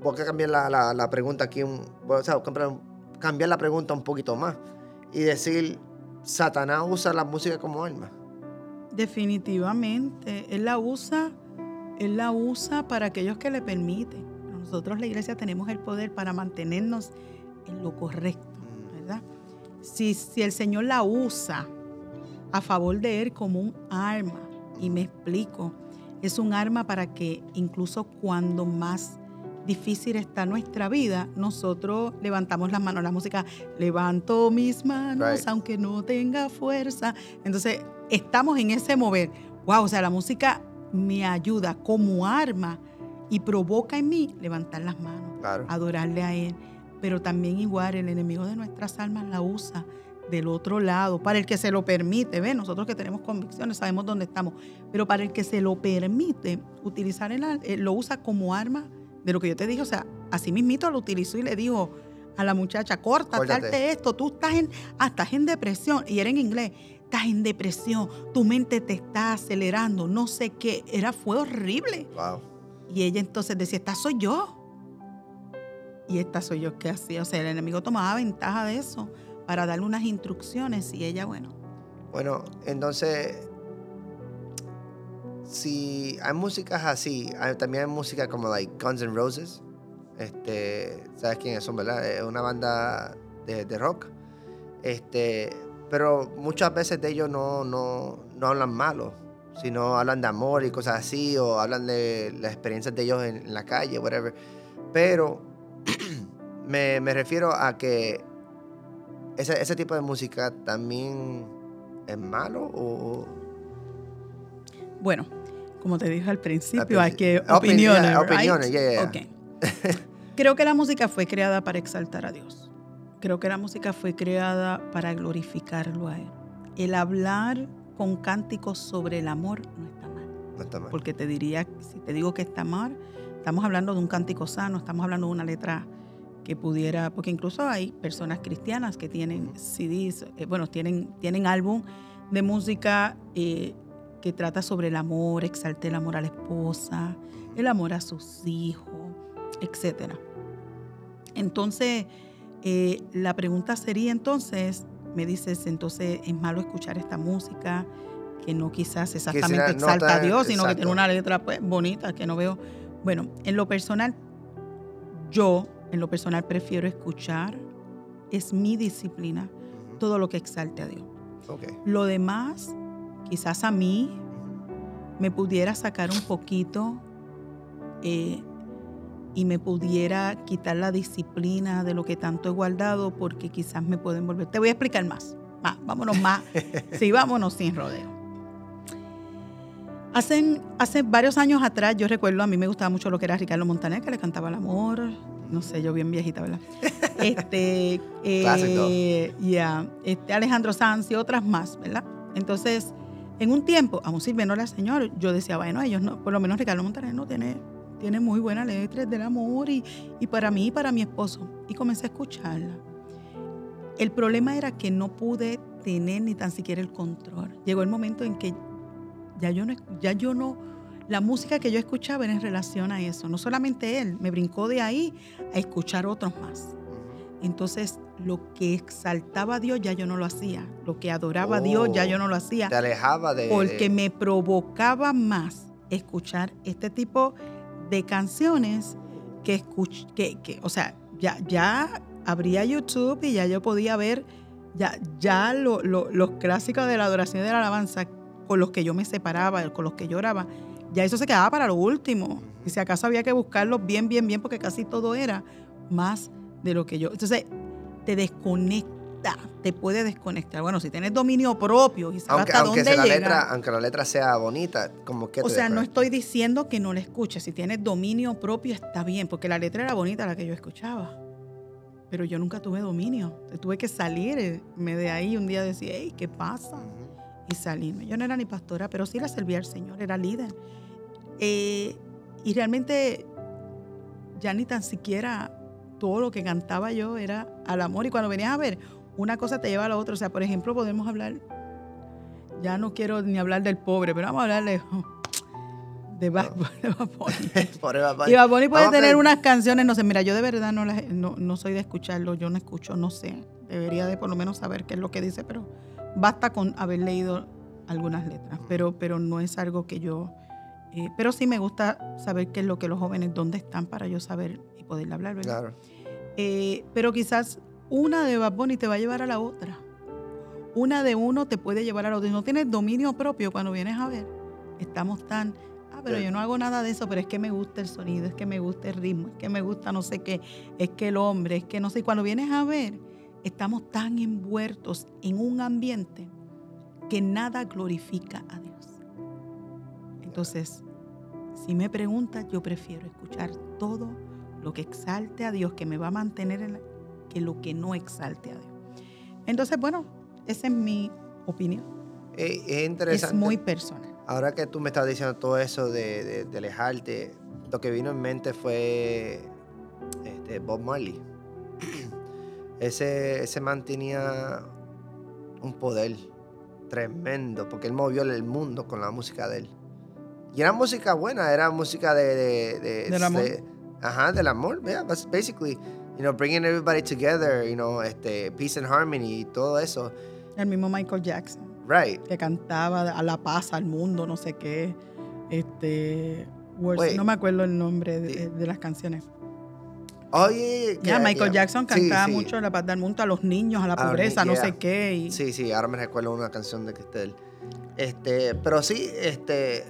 voy a cambiar la, pregunta aquí, o sea, cambiar la pregunta un poquito más y decir, Satanás usa la música como arma. Definitivamente, él la usa, él la usa para aquellos que le permiten. Nosotros la iglesia tenemos el poder para mantenernos en lo correcto, mm. ¿verdad? Si, si el Señor la usa a favor de él como un arma, y me explico, es un arma para que incluso cuando más difícil está nuestra vida, nosotros levantamos las manos. La música, levanto mis manos aunque no tenga fuerza. Entonces, estamos en ese mover. Wow, o sea, la música me ayuda como arma y provoca en mí levantar las manos, adorarle a Él. Pero también igual el enemigo de nuestras almas la usa del otro lado, para el que se lo permite, ¿ve? Nosotros que tenemos convicciones sabemos dónde estamos, pero para el que se lo permite utilizar el, eh, lo usa como arma de lo que yo te dije, o sea, así mismito lo utilizó y le dijo a la muchacha, corta, darte esto, tú estás en, ah, estás en depresión, y era en inglés, estás en depresión, tu mente te está acelerando, no sé qué, era, fue horrible. Y ella entonces decía, esta soy yo. Y esta soy yo que hacía, o sea, el enemigo tomaba ventaja de eso para darle unas instrucciones y ella, bueno. Bueno, entonces si hay músicas así, también hay música como like Guns N' Roses. Este, ¿sabes quiénes son, verdad? Es una banda de, rock. Este, pero muchas veces de ellos no, no, no hablan malo, sino hablan de amor y cosas así, o hablan de las experiencias de ellos en, la calle, whatever. Pero [CLEARS THROAT] me, me, refiero a que ese, ese tipo de música también es malo o bueno, como te dije al principio, hay que opiniones. opiniones, [LAUGHS] Creo que la música fue creada para exaltar a Dios. Creo que la música fue creada para glorificarlo a Él. El hablar con cánticos sobre el amor no está mal. No está mal. Porque te diría, si te digo que está mal, estamos hablando de un cántico sano, estamos hablando de una letra que pudiera, porque incluso hay personas cristianas que tienen CDs, eh, bueno, tienen, tienen álbum de música eh, que trata sobre el amor, exalta el amor a la esposa, el amor a sus hijos, etc. Entonces, eh, la pregunta sería entonces, me dices, entonces es malo escuchar esta música que no quizás exactamente exalta a Dios, sino que tiene una letra pues, bonita que no veo. Bueno, en lo personal, yo en lo personal prefiero escuchar, es mi disciplina, todo lo que exalte a Dios. Lo demás quizás a mí me pudiera sacar un poquito eh, y me pudiera quitar la disciplina de lo que tanto he guardado porque quizás me pueden envolver. Te voy a explicar más. vámonos más. [LAUGHS] sí, vámonos sin rodeo. Hace, hace varios años atrás, yo recuerdo, a mí me gustaba mucho lo que era Ricardo Montaner, que le cantaba el amor. No sé, yo bien viejita, ¿verdad? [LAUGHS] Este, eh, ya, este, Alejandro Sanz y otras más, ¿verdad? Entonces, en un tiempo, aún sirviéndole al Señor, yo decía, bueno, ellos no, por lo menos Ricardo Montaner no tiene, tiene muy buenas letras del amor y, y para mí y para mi esposo. Y comencé a escucharla. El problema era que no pude tener ni tan siquiera el control. Llegó el momento en que ya yo no, ya yo no, la música que yo escuchaba era en relación a eso. No solamente él, me brincó de ahí a escuchar otros más. Entonces, lo que exaltaba a Dios ya yo no lo hacía. Lo que adoraba a Dios ya yo no lo hacía. Te alejaba de. Porque me provocaba más escuchar este tipo de canciones que, que, que o sea, ya, ya abría YouTube y ya yo podía ver ya, ya los clásicos de la adoración y de la alabanza con los que yo me separaba, con los que lloraba, ya eso se quedaba para lo último. Y si acaso había que buscarlos bien, bien, bien, porque casi todo era más de lo que yo. Entonces, te desconecta, te puede desconectar. Bueno, si tienes dominio propio y sabes Aunque, hasta aunque dónde la llegar. letra, aunque la letra sea bonita, como que O te sea, no estoy diciendo que no la escuches. Si tienes dominio propio está bien, porque la letra era bonita la que yo escuchaba. Pero yo nunca tuve dominio. Tuve que salirme de ahí un día decir, hey, ¿qué pasa? Y salirme. Yo no era ni pastora, pero sí la servía al Señor, era líder. Eh, y realmente ya ni tan siquiera todo lo que cantaba yo era al amor. Y cuando venías a ver, una cosa te lleva a la otra. O sea, por ejemplo, podemos hablar, ya no quiero ni hablar del pobre, pero vamos a hablar de, [LAUGHS] de Bad, de [LAUGHS] Bad Bunny. Y Bad Bunny puede Vamos tener unas canciones, no sé, mira, yo de verdad no, las- no, no soy de escucharlo, yo no escucho, no sé. Debería de por lo menos saber qué es lo que dice, pero basta con haber leído algunas letras, pero, pero no es algo que yo... eh, pero sí me gusta saber qué es lo que los jóvenes, dónde están para yo saber y poderle hablar, ¿verdad? Claro. Eh, pero quizás una de Bad Bunny te va a llevar a la otra. Una de uno te puede llevar a la otra. No tienes dominio propio cuando vienes a ver, estamos tan, ah, pero Sí. yo no hago nada de eso, pero es que me gusta el sonido, es que me gusta el ritmo, es que me gusta no sé qué, es que el hombre, es que no sé. Y cuando vienes a ver, estamos tan envueltos en un ambiente que nada glorifica a Dios. Entonces, si me preguntas, yo prefiero escuchar todo lo que exalte a Dios, que me va a mantener en la- que lo que no exalte a Dios. Entonces, bueno, esa es mi opinión. Eh, es interesante. Es muy personal. Ahora que tú me estás diciendo todo eso de, de- de alejarte, lo que vino en mente fue este, Bob Marley. [CLEARS THROAT] ese, ese man tenía un poder tremendo, porque él movió el mundo con la música de él. Y era música buena, era música de... de, de- de- ajá, del amor, yeah, bas- basically. You know, bringing everybody together, you know, este, peace and harmony y todo eso. El mismo Michael Jackson, Right. que cantaba a la paz al mundo, no sé qué. Este, Words- Wait. no me acuerdo el nombre de, Sí. de las canciones. Oye, Ya, yeah, Michael yeah. Jackson Sí, cantaba sí. mucho la paz del mundo a los niños, a la pobreza, no yeah. sé qué. y- Sí, sí, ahora me recuerdo una canción de él. Este, pero sí, este,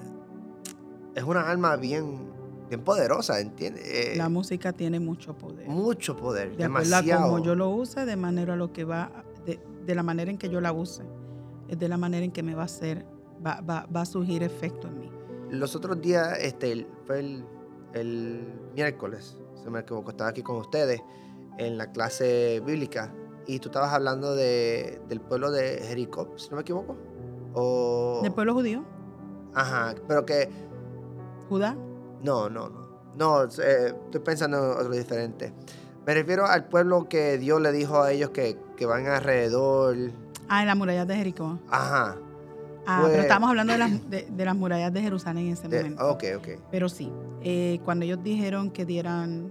es una alma bien, bien poderosa, ¿entiendes? Eh, La música tiene mucho poder. mucho poder, de acuerdo a demasiado. cómo yo lo use, de manera a lo que va, de, de la manera en que yo la use, es de la manera en que me va a hacer, va, va, va a surgir efecto en mí. Los otros días, este, fue el, el miércoles, si me equivoco, estaba aquí con ustedes en la clase bíblica y tú estabas hablando de, del pueblo de Jericó, si no me equivoco. O, ¿Del pueblo judío? Ajá, pero que ¿Judá? No, no, no. No, eh, estoy pensando en otro diferente. Me refiero al pueblo que Dios le dijo a ellos que, que van alrededor. Ah, en las murallas de Jericó. Ajá. Ah, Pues- pero estábamos hablando de las, [CLEARS THROAT] de, de las murallas de Jerusalén en ese de- momento. ok, ok. Pero sí, eh, cuando ellos dijeron que dieran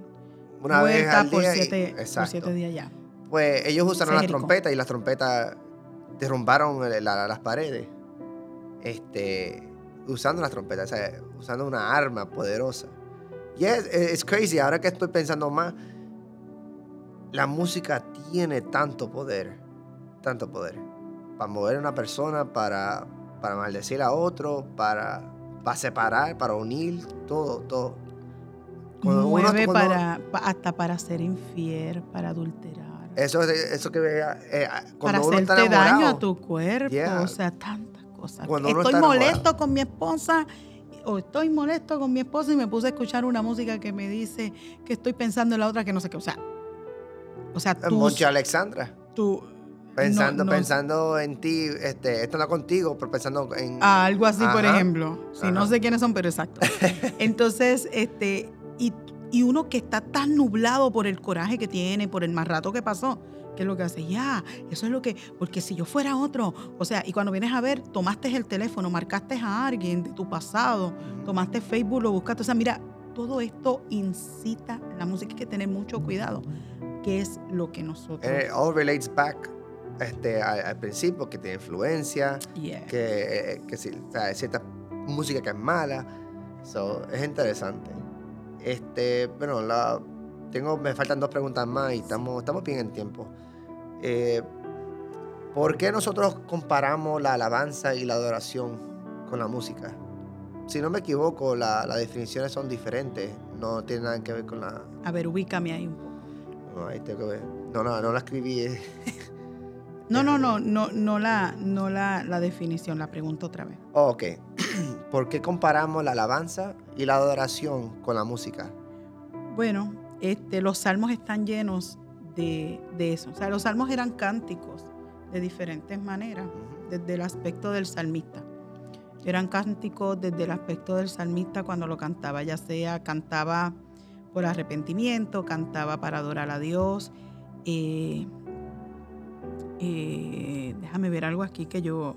Una vez por, y- siete, por siete días ya. Pues ellos usaron las trompetas y las trompetas derrumbaron la- las paredes. Este, usando las trompetas, o sea, usando una arma poderosa. Y es, es crazy, ahora que estoy pensando más, la música tiene tanto poder, tanto poder, para mover a una persona, para, para maldecir a otro, para, para separar, para unir, todo, todo. Cuando uno- Mueve cuando- para, pa- hasta para ser infiel, para adulterar. Eso, eso que eh, eh, para uno está hacerte daño a tu cuerpo, Yeah. o sea, tantas cosas. Cuando uno estoy enamorado. molesto con mi esposa o estoy molesto con mi esposa y me puse a escuchar una música que me dice que estoy pensando en la otra que no sé qué, o sea, o sea, en tú, Monche Alexandra. tú Pensando, no- no- pensando en ti, este, esto no contigo, pero pensando en. Ah, algo así, por ejemplo. Sí, no sé quiénes son, pero exacto. [LAUGHS] Entonces, este, y, y uno que está tan nublado por el coraje que tiene, por el más rato que pasó, ¿qué es lo que hace? Ya, eso es lo que, porque si yo fuera otro, o sea, y cuando vienes a ver, tomaste el teléfono, marcaste a alguien de tu pasado, tomaste Facebook, lo buscaste, o sea, mira, todo esto incita, la música hay que tener mucho cuidado, que es lo que nosotros... Eh, all relates back este, al, al principio, que tiene influencia, Yeah. que, eh, que si- o sea, hay cierta música que es mala. So, es interesante. Este, bueno, la, tengo, me faltan dos preguntas más y estamos, estamos bien en tiempo. Eh, ¿Por qué nosotros comparamos la alabanza y la adoración con la música? Si no me equivoco, la- las definiciones son diferentes. No tienen nada que ver con la... A ver, ubícame ahí un poco. No, ahí tengo que ver. No, no, no la escribí. eh. [LAUGHS] No, no, no, no, no la, no la, la definición, la pregunto otra vez. Oh, ok. [CLEARS THROAT] ¿Por qué comparamos la alabanza y la adoración con la música? Bueno, este, los salmos están llenos de, de eso. O sea, los salmos eran cánticos de diferentes maneras, desde el aspecto del salmista. Eran cánticos desde el aspecto del salmista cuando lo cantaba, ya sea cantaba por arrepentimiento, cantaba para adorar a Dios. eh, eh, déjame ver algo aquí que yo,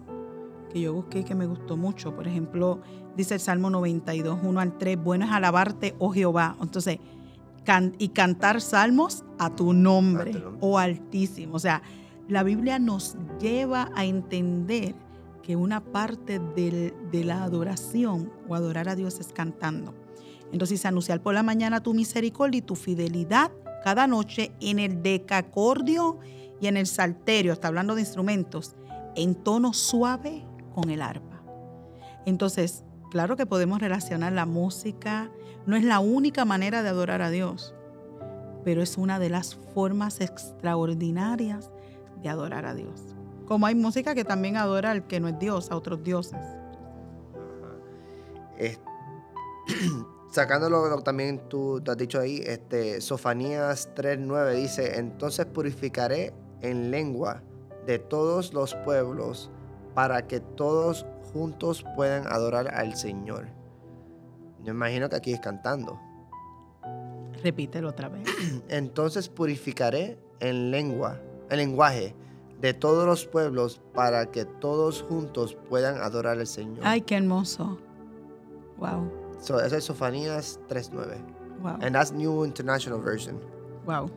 que yo busqué y que me gustó mucho. Por ejemplo, dice el Salmo 92, 1 al 3, bueno es alabarte, oh Jehová. Entonces, can- y cantar salmos a tu nombre, oh Altísimo. O sea, la Biblia nos lleva a entender que una parte del- de la adoración o adorar a Dios es cantando. Entonces, anunciar por la mañana tu misericordia y tu fidelidad cada noche en el decacordio y en el salterio, está hablando de instrumentos, en tono suave con el arpa. Entonces, claro que podemos relacionar la música, no es la única manera de adorar a Dios, pero es una de las formas extraordinarias de adorar a Dios. Como hay música que también adora al que no es Dios, a otros dioses. [CLEARS THROAT] Sacándolo también tú, tú has dicho ahí, este, Sofanías 3.9 dice, entonces purificaré en lengua de todos los pueblos para que todos juntos puedan adorar al Señor. Yo imagino que aquí es cantando. Repítelo otra vez. [CLEARS THROAT] Entonces purificaré en lengua, el lenguaje de todos los pueblos para que todos juntos puedan adorar al Señor. Ay, qué hermoso. Wow, So, eso es Sofanías 3.9. wow, And that's New International Version. wow.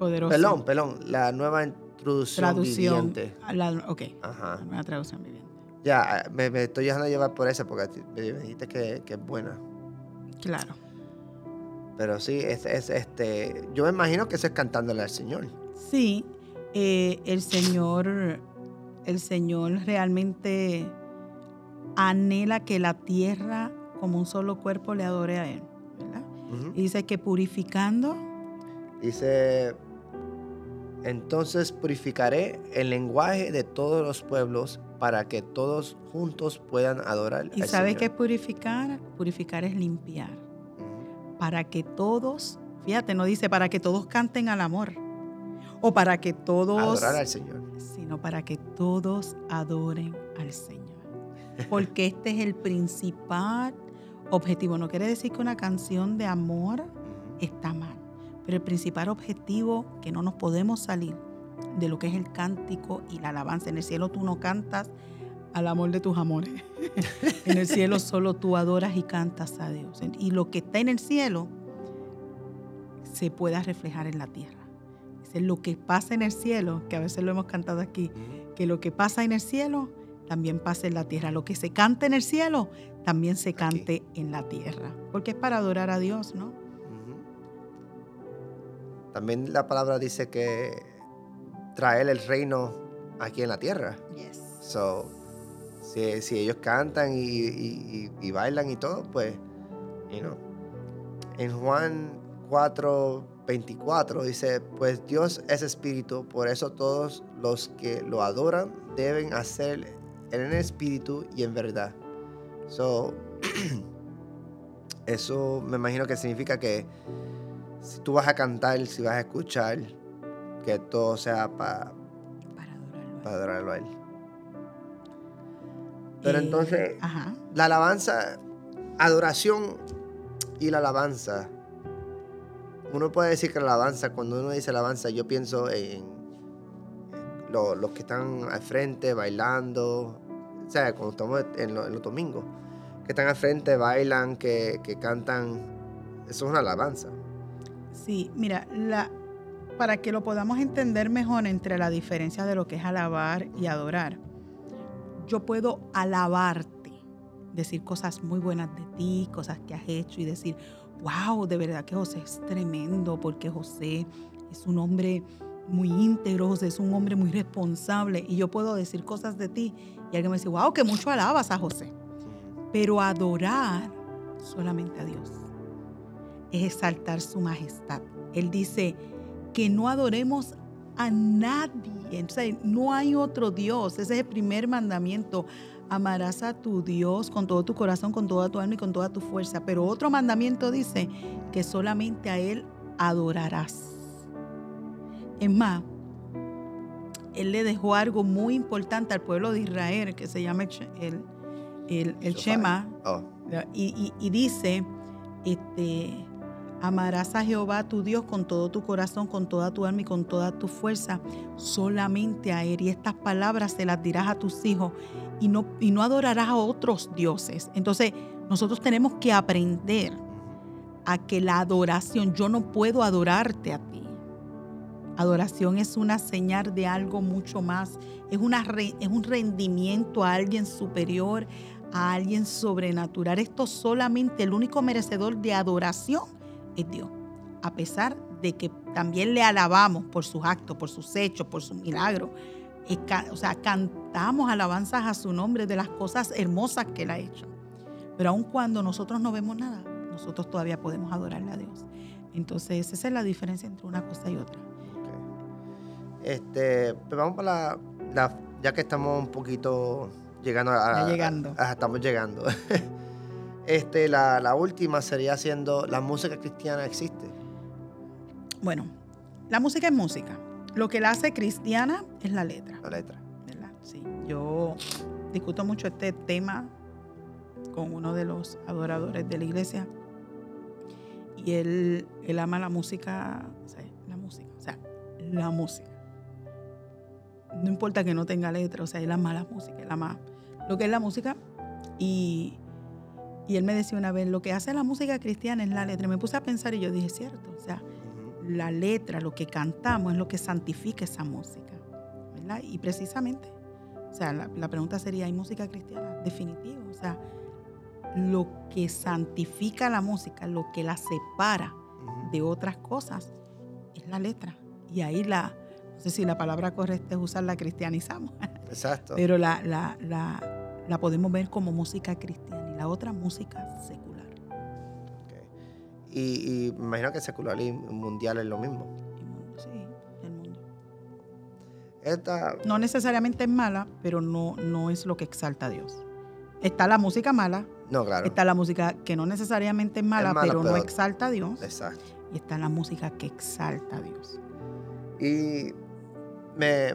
Poderoso. Pelón, pelón. La nueva introducción Traducción. viviente. la- ok, Ajá. la nueva traducción viviente. Ya, eh, me, me estoy dejando llevar por esa porque me dijiste que, que es buena. Claro. Pero sí, es, es, este. Yo me imagino que eso es cantándole al Señor. Sí, eh, el Señor, el Señor realmente anhela que la tierra como un solo cuerpo le adore a Él. Y dice que purificando, Dice. Entonces purificaré el lenguaje de todos los pueblos para que todos juntos puedan adorar ¿y al sabe Señor. qué es purificar? Purificar es limpiar. Para que todos, fíjate, no dice para que todos canten al amor. O para que todos, Adorar al Señor. sino para que todos adoren al Señor. Porque [LAUGHS] este es el principal objetivo. No quiere decir que una canción de amor está mal, pero el principal objetivo que no nos podemos salir de lo que es el cántico y la alabanza. En el cielo tú no cantas al amor de tus amores. [LAUGHS] en el cielo solo tú adoras y cantas a Dios. Y lo que está en el cielo se pueda reflejar en la tierra. Dice, lo que pasa en el cielo, que a veces lo hemos cantado aquí, que lo que pasa en el cielo también pasa en la tierra. Lo que se canta en el cielo también se cante en la tierra. Porque es para adorar a Dios, ¿no? También la palabra dice que traer el reino aquí en la tierra. Yes. So, si, si ellos cantan y, y- y- y bailan y todo, pues, you know. En Juan 4, 24 dice, pues Dios es espíritu, por eso todos los que lo adoran deben hacer en espíritu y en verdad. So, [CLEARS THROAT] eso me imagino que significa que si tú vas a cantar, si vas a escuchar, que todo sea para Para adorarlo. a para adorarlo a Él. Pero Eh, entonces, Ajá. la alabanza, adoración y la alabanza. Uno puede decir que la alabanza, cuando uno dice alabanza, yo pienso en, en lo- los que están al frente bailando. O sea, cuando estamos en, lo- en los domingos, que están al frente, bailan, que, que cantan. Eso es una alabanza. Sí, mira, la, para que lo podamos entender mejor entre la diferencia de lo que es alabar y adorar, yo puedo alabarte, decir cosas muy buenas de ti, cosas que has hecho y decir, wow, de verdad que José es tremendo, porque José es un hombre muy íntegro, José es un hombre muy responsable, y yo puedo decir cosas de ti y alguien me dice, wow, que mucho alabas a José. Pero adorar solamente a Dios es exaltar su majestad. Él dice que no adoremos a nadie. O sea, no hay otro Dios. Ese es el primer mandamiento. Amarás a tu Dios con todo tu corazón, con toda tu alma y con toda tu fuerza. Pero otro mandamiento dice que solamente a Él adorarás. Es más, Él le dejó algo muy importante al pueblo de Israel que se llama el, el, el, Shema. Oh. Y, y, dice, este, amarás a Jehová tu Dios con todo tu corazón, con toda tu alma y con toda tu fuerza, solamente a Él. Y estas palabras se las dirás a tus hijos y no, y no adorarás a otros dioses. Entonces, nosotros tenemos que aprender a que la adoración, yo no puedo adorarte a ti. Adoración es una señal de algo mucho más, es, una, es un rendimiento a alguien superior, a alguien sobrenatural. Esto solamente el único merecedor de adoración es Dios. A pesar de que también le alabamos por sus actos, por sus hechos, por sus milagros. O sea, cantamos alabanzas a su nombre de las cosas hermosas que él ha hecho. Pero aun cuando nosotros no vemos nada, nosotros todavía podemos adorarle a Dios. Entonces, esa es la diferencia entre una cosa y otra. Este, pues vamos para la, ya que estamos un poquito llegando a, ya llegando. estamos llegando. [LAUGHS] este, la, la, última sería siendo la música cristiana existe. Bueno, la música es música. Lo que la hace cristiana es la letra. La letra. ¿verdad? Sí. Yo discuto mucho este tema con uno de los adoradores de la iglesia y él, él ama la música, o sea, la música, o sea, la música. No importa que no tenga letra, o sea, él ama la música, él ama lo que es la música. Y, y él me decía una vez, lo que hace la música cristiana es la letra. Me puse a pensar y yo dije, cierto, o sea, la letra, lo que cantamos es lo que santifica esa música. ¿verdad? Y precisamente, o sea, la, la pregunta sería, ¿hay música cristiana? Definitivo, o sea, lo que santifica la música, lo que la separa de otras cosas, es la letra. Y ahí la, no sé si la palabra correcta es usarla, cristianizamos. [LAUGHS] Exacto. Pero la, la, la, la, podemos ver como música cristiana la otra música secular. Y, y, me imagino que secular y mundial es lo mismo. Sí, el mundo. Esta... No necesariamente es mala, pero no, no es lo que exalta a Dios. Está la música mala, no, claro. Está la música que no necesariamente es mala, pero, no exalta a Dios. Exacto. Y está la música que exalta a Dios. Y me,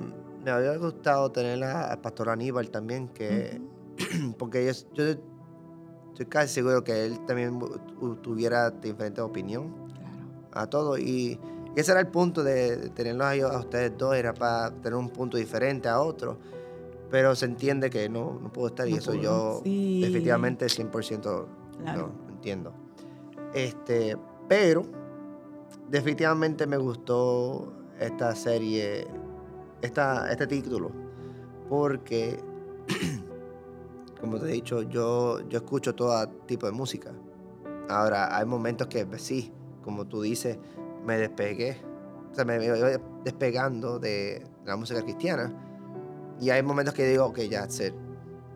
había gustado tener a, Pastor Aníbal también, que [CLEARS THROAT] porque yo, yo, estoy casi seguro que él también tuviera diferente opinión claro. a todo. Y, ese era el punto de, tenerlos a, a ustedes dos, era para tener un punto diferente a otro pero se entiende que no, no puedo estar y eso yo definitivamente 100% no, entiendo. Este, pero definitivamente me gustó esta serie, esta, este título, porque, [CLEARS THROAT] como te he dicho, yo, yo escucho todo tipo de música. Ahora, hay momentos que pues, sí, como tú dices, me despegué, o sea, me voy despegando de la música cristiana y hay momentos que digo, ok, ya, sé.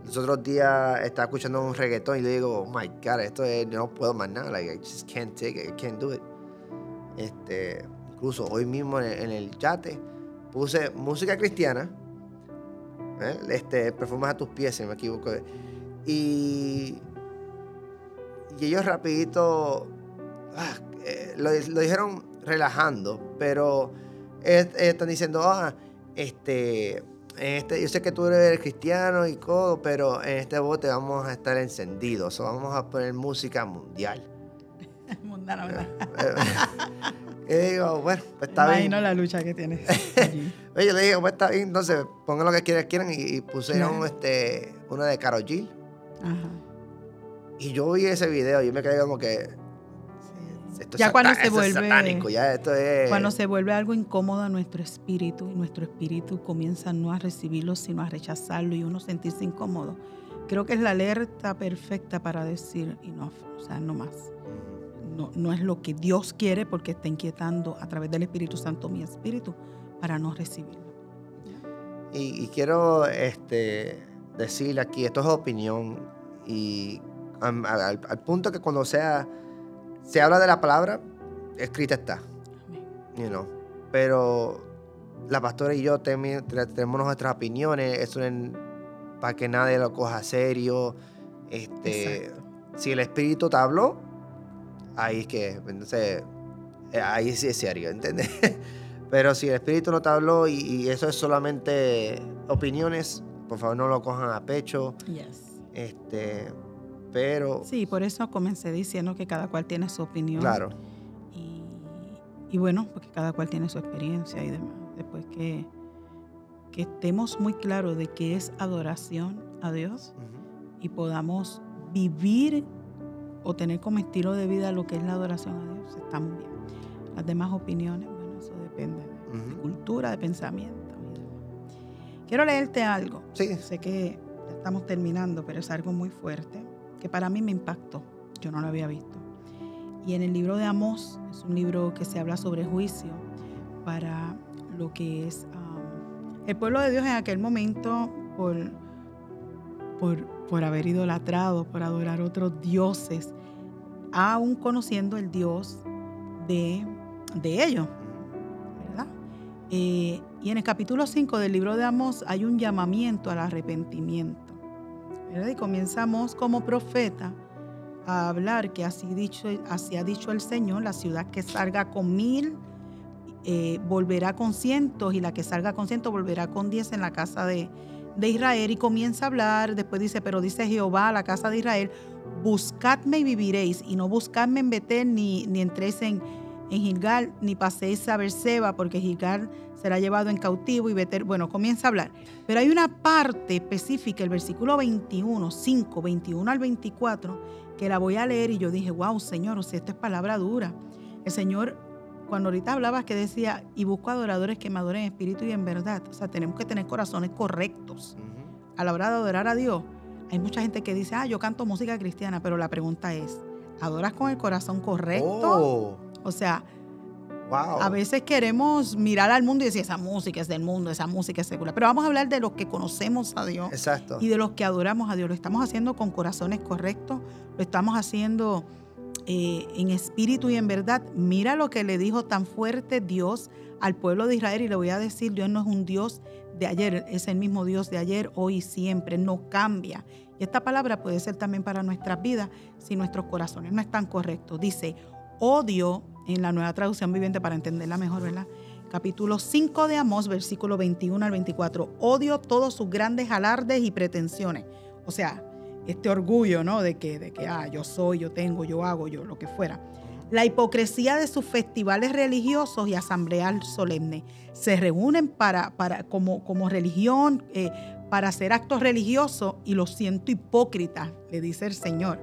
Los otros días estaba escuchando un reggaetón y le digo, oh my god, esto es, no puedo más nada, like, I just can't take it, I can't do it. Este, incluso hoy mismo en, el yate puse música cristiana, ¿eh? este, perfumas a tus pies, si no me equivoco. Y, y ellos rapidito ah, eh, lo, lo, dijeron relajando, pero están diciendo, ah, este este, yo sé que tú eres cristiano y todo, pero en este bote vamos a estar encendidos. O vamos a poner música mundial. [LAUGHS] Mundana, y digo, bueno, pues está bien. Imagino la lucha que tienes. [LAUGHS] Oye, yo le digo, pues está bien, entonces pongan lo que quieran, quieran. Y, pusieron este, una de Karol G. Ajá. Y yo vi ese video y me quedé como que ya cuando se vuelve cuando se vuelve algo incómodo a nuestro espíritu y nuestro espíritu comienza no a recibirlo sino a rechazarlo y uno sentirse incómodo creo que es la alerta perfecta para decir y no o sea no más no, no es lo que Dios quiere porque está inquietando a través del Espíritu Santo mi espíritu para no recibirlo y, quiero este decirle aquí esto es opinión y al, al punto que cuando sea se habla de la palabra, escrita está. You know. pero la pastora y yo tenemos nuestras opiniones, eso es para que nadie lo coja serio. Este, si el espíritu te habló, ahí es que, entonces, eh, ahí sí es serio, ¿entiendes? [LAUGHS] Pero si el espíritu no te habló y, eso es solamente opiniones, por favor no lo cojan a pecho. Yes. Este, pero... Sí, por eso comencé diciendo que cada cual tiene su opinión. Claro. Y, bueno, porque cada cual tiene su experiencia y demás. Después que, que estemos muy claros de qué es adoración a Dios y podamos vivir o tener como estilo de vida lo que es la adoración a Dios, estamos bien. Las demás opiniones, bueno, eso depende de, cultura, de pensamiento. Quiero leerte algo. Sí. Sé que estamos terminando, pero es algo muy fuerte que para mí me impactó. Yo no lo había visto. Y en el libro de Amós, es un libro que se habla sobre juicio para lo que es um, el pueblo de Dios en aquel momento por, por, por haber idolatrado, por adorar otros dioses, aún conociendo el Dios de, de ellos. Eh, y en el capítulo 5 del libro de Amós hay un llamamiento al arrepentimiento. Y comenzamos como profeta a hablar que así, dicho, así ha dicho el Señor, la ciudad que salga con mil eh, volverá con cientos y la que salga con cientos volverá con diez en la casa de, Israel. Y comienza a hablar, después dice, pero dice Jehová a la casa de Israel, buscadme y viviréis, y no buscadme en Betel ni, ni entréis en, en Gilgal, ni paséis a Berseba, porque Gilgal será llevado en cautivo y Betel, bueno, comienza a hablar. Pero hay una parte específica, el versículo 21, 5, 21 al 24, que la voy a leer y yo dije, wow, Señor, o sea, esto es palabra dura. El Señor, cuando ahorita hablabas que decía, y busco adoradores que me adoren en espíritu y en verdad, o sea, tenemos que tener corazones correctos a la hora de adorar a Dios. Hay mucha gente que dice, ah, yo canto música cristiana, pero la pregunta es, ¿adoras con el corazón correcto? Oh. O sea, a veces queremos mirar al mundo y decir, esa música es del mundo, esa música es secular. Pero vamos a hablar de los que conocemos a Dios. Exacto. Y de los que adoramos a Dios. Lo estamos haciendo con corazones correctos, lo estamos haciendo eh, en espíritu y en verdad. Mira lo que le dijo tan fuerte Dios al pueblo de Israel y le voy a decir, Dios no es un Dios de ayer, es el mismo Dios de ayer, hoy y siempre, no cambia. Y esta palabra puede ser también para nuestras vidas si nuestros corazones no están correctos. Dice, odio en la nueva traducción viviente para entenderla mejor, ¿verdad? Capítulo 5 de Amós, versículo 21 al 24. Odio todos sus grandes alardes y pretensiones. O sea, este orgullo, ¿no? De que, de que, ah, yo soy, yo tengo, yo hago, yo, lo que fuera. La hipocresía de sus festivales religiosos y asambleas solemnes. Se reúnen para, para, como, como religión, eh, para hacer actos religiosos y lo siento hipócrita, le dice el Señor.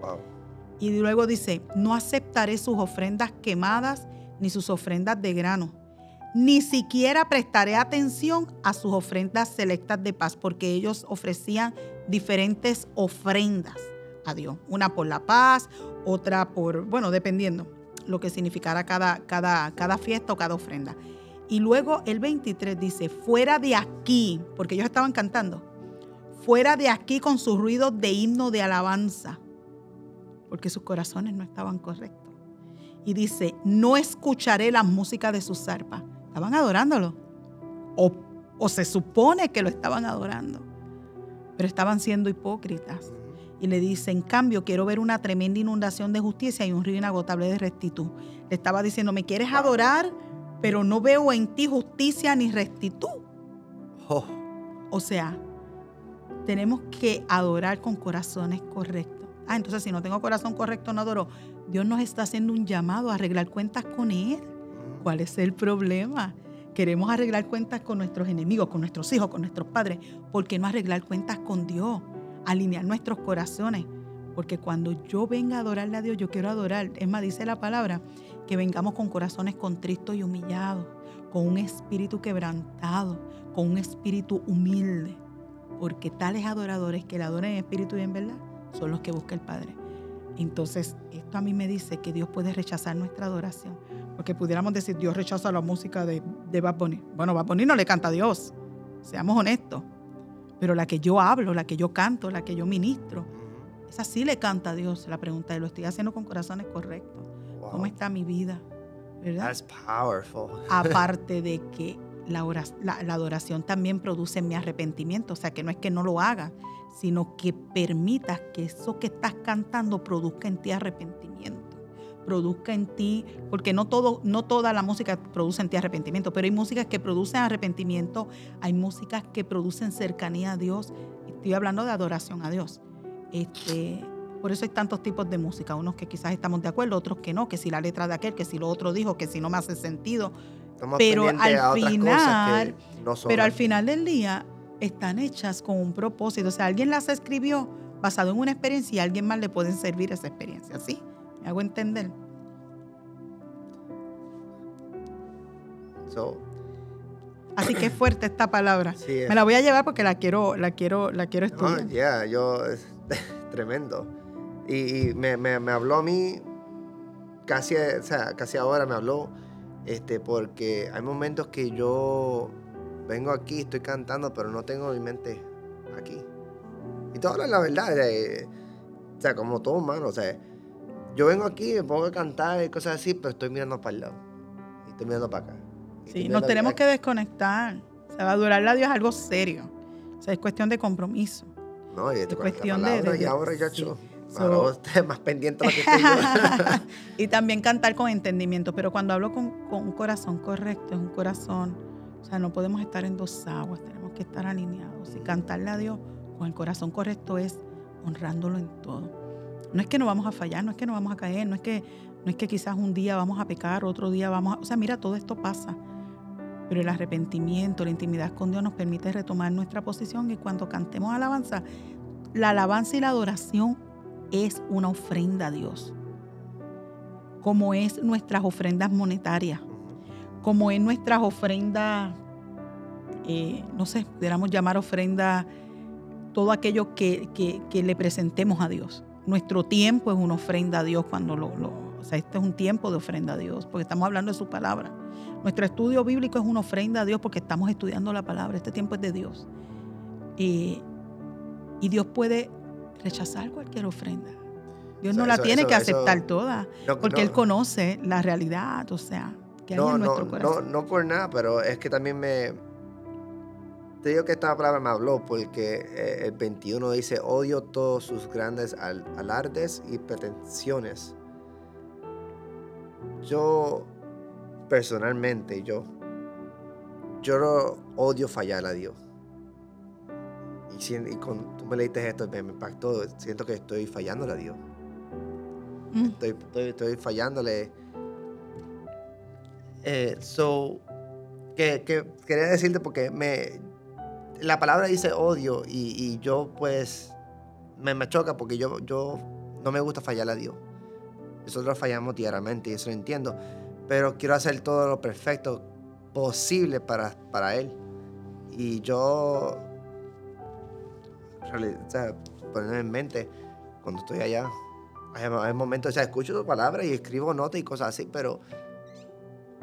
Y luego dice, no aceptaré sus ofrendas quemadas ni sus ofrendas de grano. Ni siquiera prestaré atención a sus ofrendas selectas de paz, porque ellos ofrecían diferentes ofrendas a Dios. Una por la paz, otra por, bueno, dependiendo lo que significara cada, cada, cada fiesta o cada ofrenda. Y luego el 23 dice, fuera de aquí, porque ellos estaban cantando, fuera de aquí con sus ruidos de himno de alabanza porque sus corazones no estaban correctos. Y dice, no escucharé la música de sus arpas. Estaban adorándolo. O, o se supone que lo estaban adorando. Pero estaban siendo hipócritas. Y le dice, en cambio, quiero ver una tremenda inundación de justicia y un río inagotable de rectitud. Le estaba diciendo, me quieres adorar, pero no veo en ti justicia ni rectitud. Oh. O sea, tenemos que adorar con corazones correctos. Ah, entonces si no tengo corazón correcto, no adoro. Dios nos está haciendo un llamado a arreglar cuentas con Él. ¿Cuál es el problema? Queremos arreglar cuentas con nuestros enemigos, con nuestros hijos, con nuestros padres. ¿Por qué no arreglar cuentas con Dios? Alinear nuestros corazones. Porque cuando yo venga a adorarle a Dios, yo quiero adorar. Es más, dice la palabra, que vengamos con corazones contristos y humillados, con un espíritu quebrantado, con un espíritu humilde. Porque tales adoradores que le adoren en espíritu y en verdad son los que busca el Padre. Entonces, esto a mí me dice que Dios puede rechazar nuestra adoración. Porque pudiéramos decir, Dios rechaza la música de, de Bad Bunny. Bueno, Bad Bunny no le canta a Dios, seamos honestos. Pero la que yo hablo, la que yo canto, la que yo ministro, esa sí le canta a Dios. La pregunta es, ¿lo estoy haciendo con corazones correctos? ¿Cómo está mi vida? ¿verdad? That's powerful. Aparte de que la, la, adoración también produce mi arrepentimiento, o sea que no es que no lo haga, sino que permitas que eso que estás cantando produzca en ti arrepentimiento, produzca en ti, porque no, todo, no toda la música produce en ti arrepentimiento, pero hay músicas que producen arrepentimiento, hay músicas que producen cercanía a Dios, estoy hablando de adoración a Dios. Este, por eso hay tantos tipos de música, unos que quizás estamos de acuerdo, otros que no, que si la letra de aquel, que si lo otro dijo, que si no me hace sentido. Pero al final, pero al final del día están hechas con un propósito. O sea, alguien las escribió basado en una experiencia y a alguien más le puede servir esa experiencia. ¿Sí? ¿Me hago entender? Así que fuerte esta palabra. [COUGHS] Me la voy a llevar porque la quiero, la quiero, la quiero estudiar. Ya, yo [LAUGHS] tremendo. Y, me, habló a mí casi, o sea, casi ahora me habló, este, porque hay momentos que yo vengo aquí, estoy cantando, pero no tengo mi mente aquí. Y todo es la verdad, o sea, como todo humano, o sea, yo vengo aquí, me pongo a cantar y cosas así, pero estoy mirando para el lado. Y estoy mirando para acá. Sí, nos tenemos que desconectar. O sea, adorarle a Dios es algo serio. O sea, es cuestión de compromiso. No, y es cuestión de, Y ahora ya sí. Ahora [LAUGHS] más pendiente lo que estoy yo. [LAUGHS] y también cantar con entendimiento. Pero cuando hablo con, con un corazón correcto, es un corazón o sea, no podemos estar en dos aguas, tenemos que estar alineados. Y cantarle a Dios con el corazón correcto es honrándolo en todo. No es que no vamos a fallar, no es que no vamos a caer, no es que, no es que quizás un día vamos a pecar, otro día vamos a... O sea, mira, todo esto pasa. Pero el arrepentimiento, la intimidad con Dios nos permite retomar nuestra posición y cuando cantemos alabanza, la alabanza y la adoración es una ofrenda a Dios. Como es nuestras ofrendas monetarias como en nuestras ofrendas, eh, no sé, pudiéramos llamar ofrenda todo aquello que, le presentemos a Dios. Nuestro tiempo es una ofrenda a Dios cuando lo, O sea, este es un tiempo de ofrenda a Dios, porque estamos hablando de su palabra. Nuestro estudio bíblico es una ofrenda a Dios porque estamos estudiando la palabra. Este tiempo es de Dios. y Dios puede rechazar cualquier ofrenda. Dios no la tiene que aceptar toda, porque Él conoce la realidad, o sea no, no, No, por nada, pero es que también me... Te digo que esta palabra me habló porque eh, el 21 dice, odio todos sus grandes alardes y pretensiones. Yo, personalmente, yo, yo odio fallar a Dios. Y, y cuando tú me leíste esto, me, impactó, siento que estoy fallándole a Dios. Mm. Estoy, estoy, estoy fallándole eh, so, que, quería decirte porque me, la palabra dice odio y, yo pues me, me, choca porque yo, yo no me gusta fallar a Dios. Nosotros fallamos diariamente y eso lo entiendo. Pero quiero hacer todo lo perfecto posible para, para Él. Y yo, o sea, ponerme en mente cuando estoy allá. Hay, momentos, o sea, escucho tu palabra y escribo notas y cosas así, pero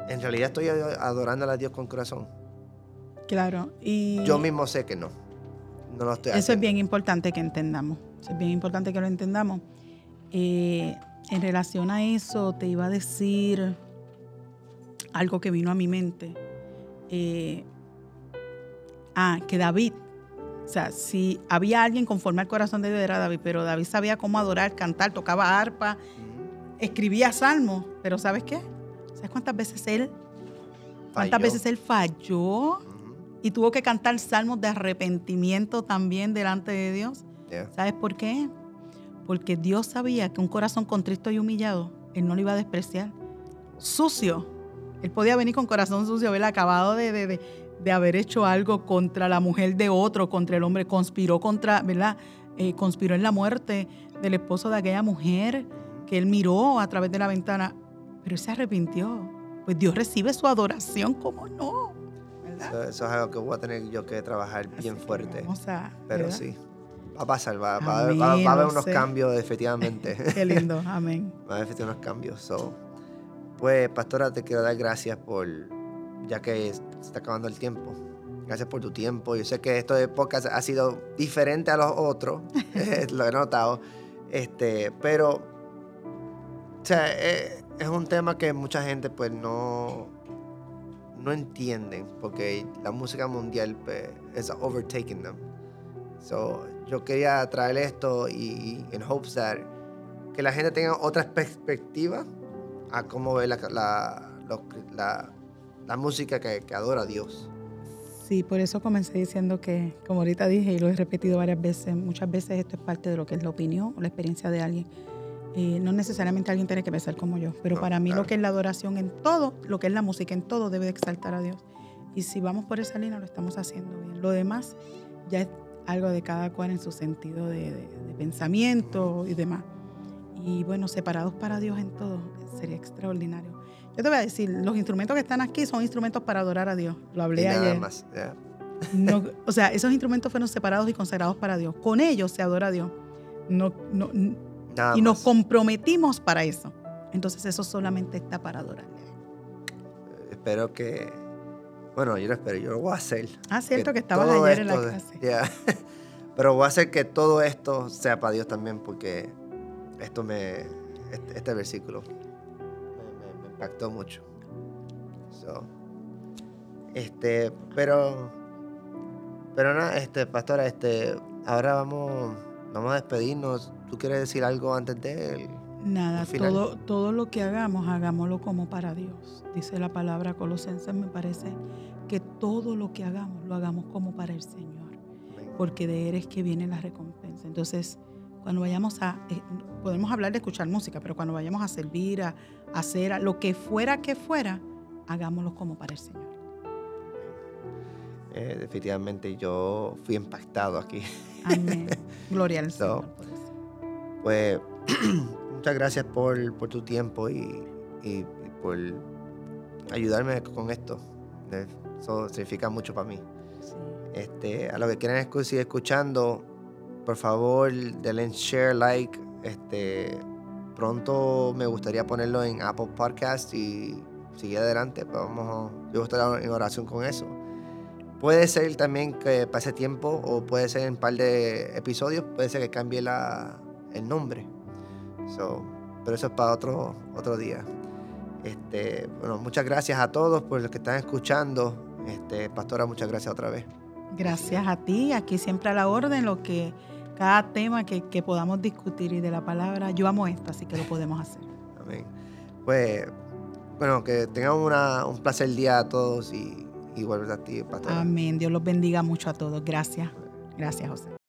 en realidad estoy adorando a Dios con corazón. Claro. Y yo mismo sé que no. No lo estoy Eso es bien importante que entendamos. es bien importante que lo entendamos. Eh, en relación a eso, te iba a decir algo que vino a mi mente. Eh, ah, que David, o sea, si había alguien conforme al corazón de Dios era David, pero David sabía cómo adorar, cantar, tocaba arpa, escribía salmos, pero ¿sabes qué? ¿Sabes cuántas veces él, cuántas veces él falló y tuvo que cantar salmos de arrepentimiento también delante de Dios? ¿Sabes por qué? Porque Dios sabía que un corazón contristo y humillado, él no lo iba a despreciar. Sucio. Él podía venir con corazón sucio, haber acabado de, de, haber hecho algo contra la mujer de otro, contra el hombre, conspiró contra, ¿verdad? Eh, conspiró en la muerte del esposo de aquella mujer que él miró a través de la ventana pero se arrepintió. Pues Dios recibe su adoración, ¿cómo no? Eso, es algo que voy a tener yo que trabajar bien fuerte. pero sí, va a pasar, va, va, a haber unos cambios [LAUGHS] efectivamente. Qué lindo, amén. [LAUGHS] va a haber unos cambios. pues, pastora, te quiero dar gracias por, ya que se está acabando el tiempo. Gracias por tu tiempo. Yo sé que esto de podcast ha sido diferente a los otros, [LAUGHS] lo he notado. Este, pero, o sea, eh, es un tema que mucha gente pues no, no entienden porque la música mundial pues, es overtaking them. So, yo quería traer esto y, en hopes that que la gente tenga otra perspectiva a cómo ve la, la, la, la música que, que, adora a Dios. Sí, por eso comencé diciendo que, como ahorita dije y lo he repetido varias veces, muchas veces esto es parte de lo que es la opinión o la experiencia de alguien. Eh, no necesariamente alguien tiene que pensar como yo, pero para mí lo que es la adoración en todo, lo que es la música en todo, debe exaltar a Dios. Y si vamos por esa línea, lo estamos haciendo bien. Lo demás ya es algo de cada cual en su sentido de, pensamiento y demás. Y bueno, separados para Dios en todo sería extraordinario. Yo te voy a decir, los instrumentos que están aquí son instrumentos para adorar a Dios. Lo hablé ayer. Más. o sea, esos instrumentos fueron separados y consagrados para Dios. Con ellos se adora a Dios. No, no, y nos comprometimos para eso. Entonces eso solamente está para adorarle. Espero que, bueno, yo lo espero, yo lo voy a hacer. Ah, cierto que, estabas ayer en la clase. [LAUGHS] Pero voy a hacer que todo esto sea para Dios también, porque esto me, este, este versículo impactó mucho. este, pero, pero nada, este, pastora, este, ahora vamos, vamos a despedirnos. ¿Tú quieres decir algo antes de él? Nada, todo, todo lo que hagamos, hagámoslo como para Dios. Dice la palabra Colosenses, me parece que todo lo que hagamos, lo hagamos como para el Señor. Porque de Él es que viene la recompensa. Entonces, cuando vayamos a, eh, podemos hablar de escuchar música, pero cuando vayamos a servir, a, hacer, a, lo que fuera que fuera, hagámoslo como para el Señor. Eh, definitivamente yo fui impactado aquí. Amén. [LAUGHS] Gloria al Señor. Pues [CLEARS THROAT] muchas gracias por, tu tiempo y, por ayudarme con esto. Eso significa mucho para mí. Este, a los que quieran seguir escuchando, por favor, denle share, like. Este, pronto me gustaría ponerlo en Apple Podcast y seguir adelante. Pues vamos, yo estar en oración con eso. Puede ser también que pase tiempo o puede ser en un par de episodios, puede ser que cambie la, el nombre. pero eso es para otro, otro día. Este, bueno, muchas gracias a todos por los que están escuchando. Este, Pastora, muchas gracias otra vez. Gracias a ti, aquí siempre a la orden, lo que cada tema que, podamos discutir y de la palabra, yo amo esto, así que lo podemos hacer. Amén. Pues, bueno, que tengamos una, un placer día a todos y igual a ti, Pastora. Amén. Dios los bendiga mucho a todos. Gracias. Gracias, José.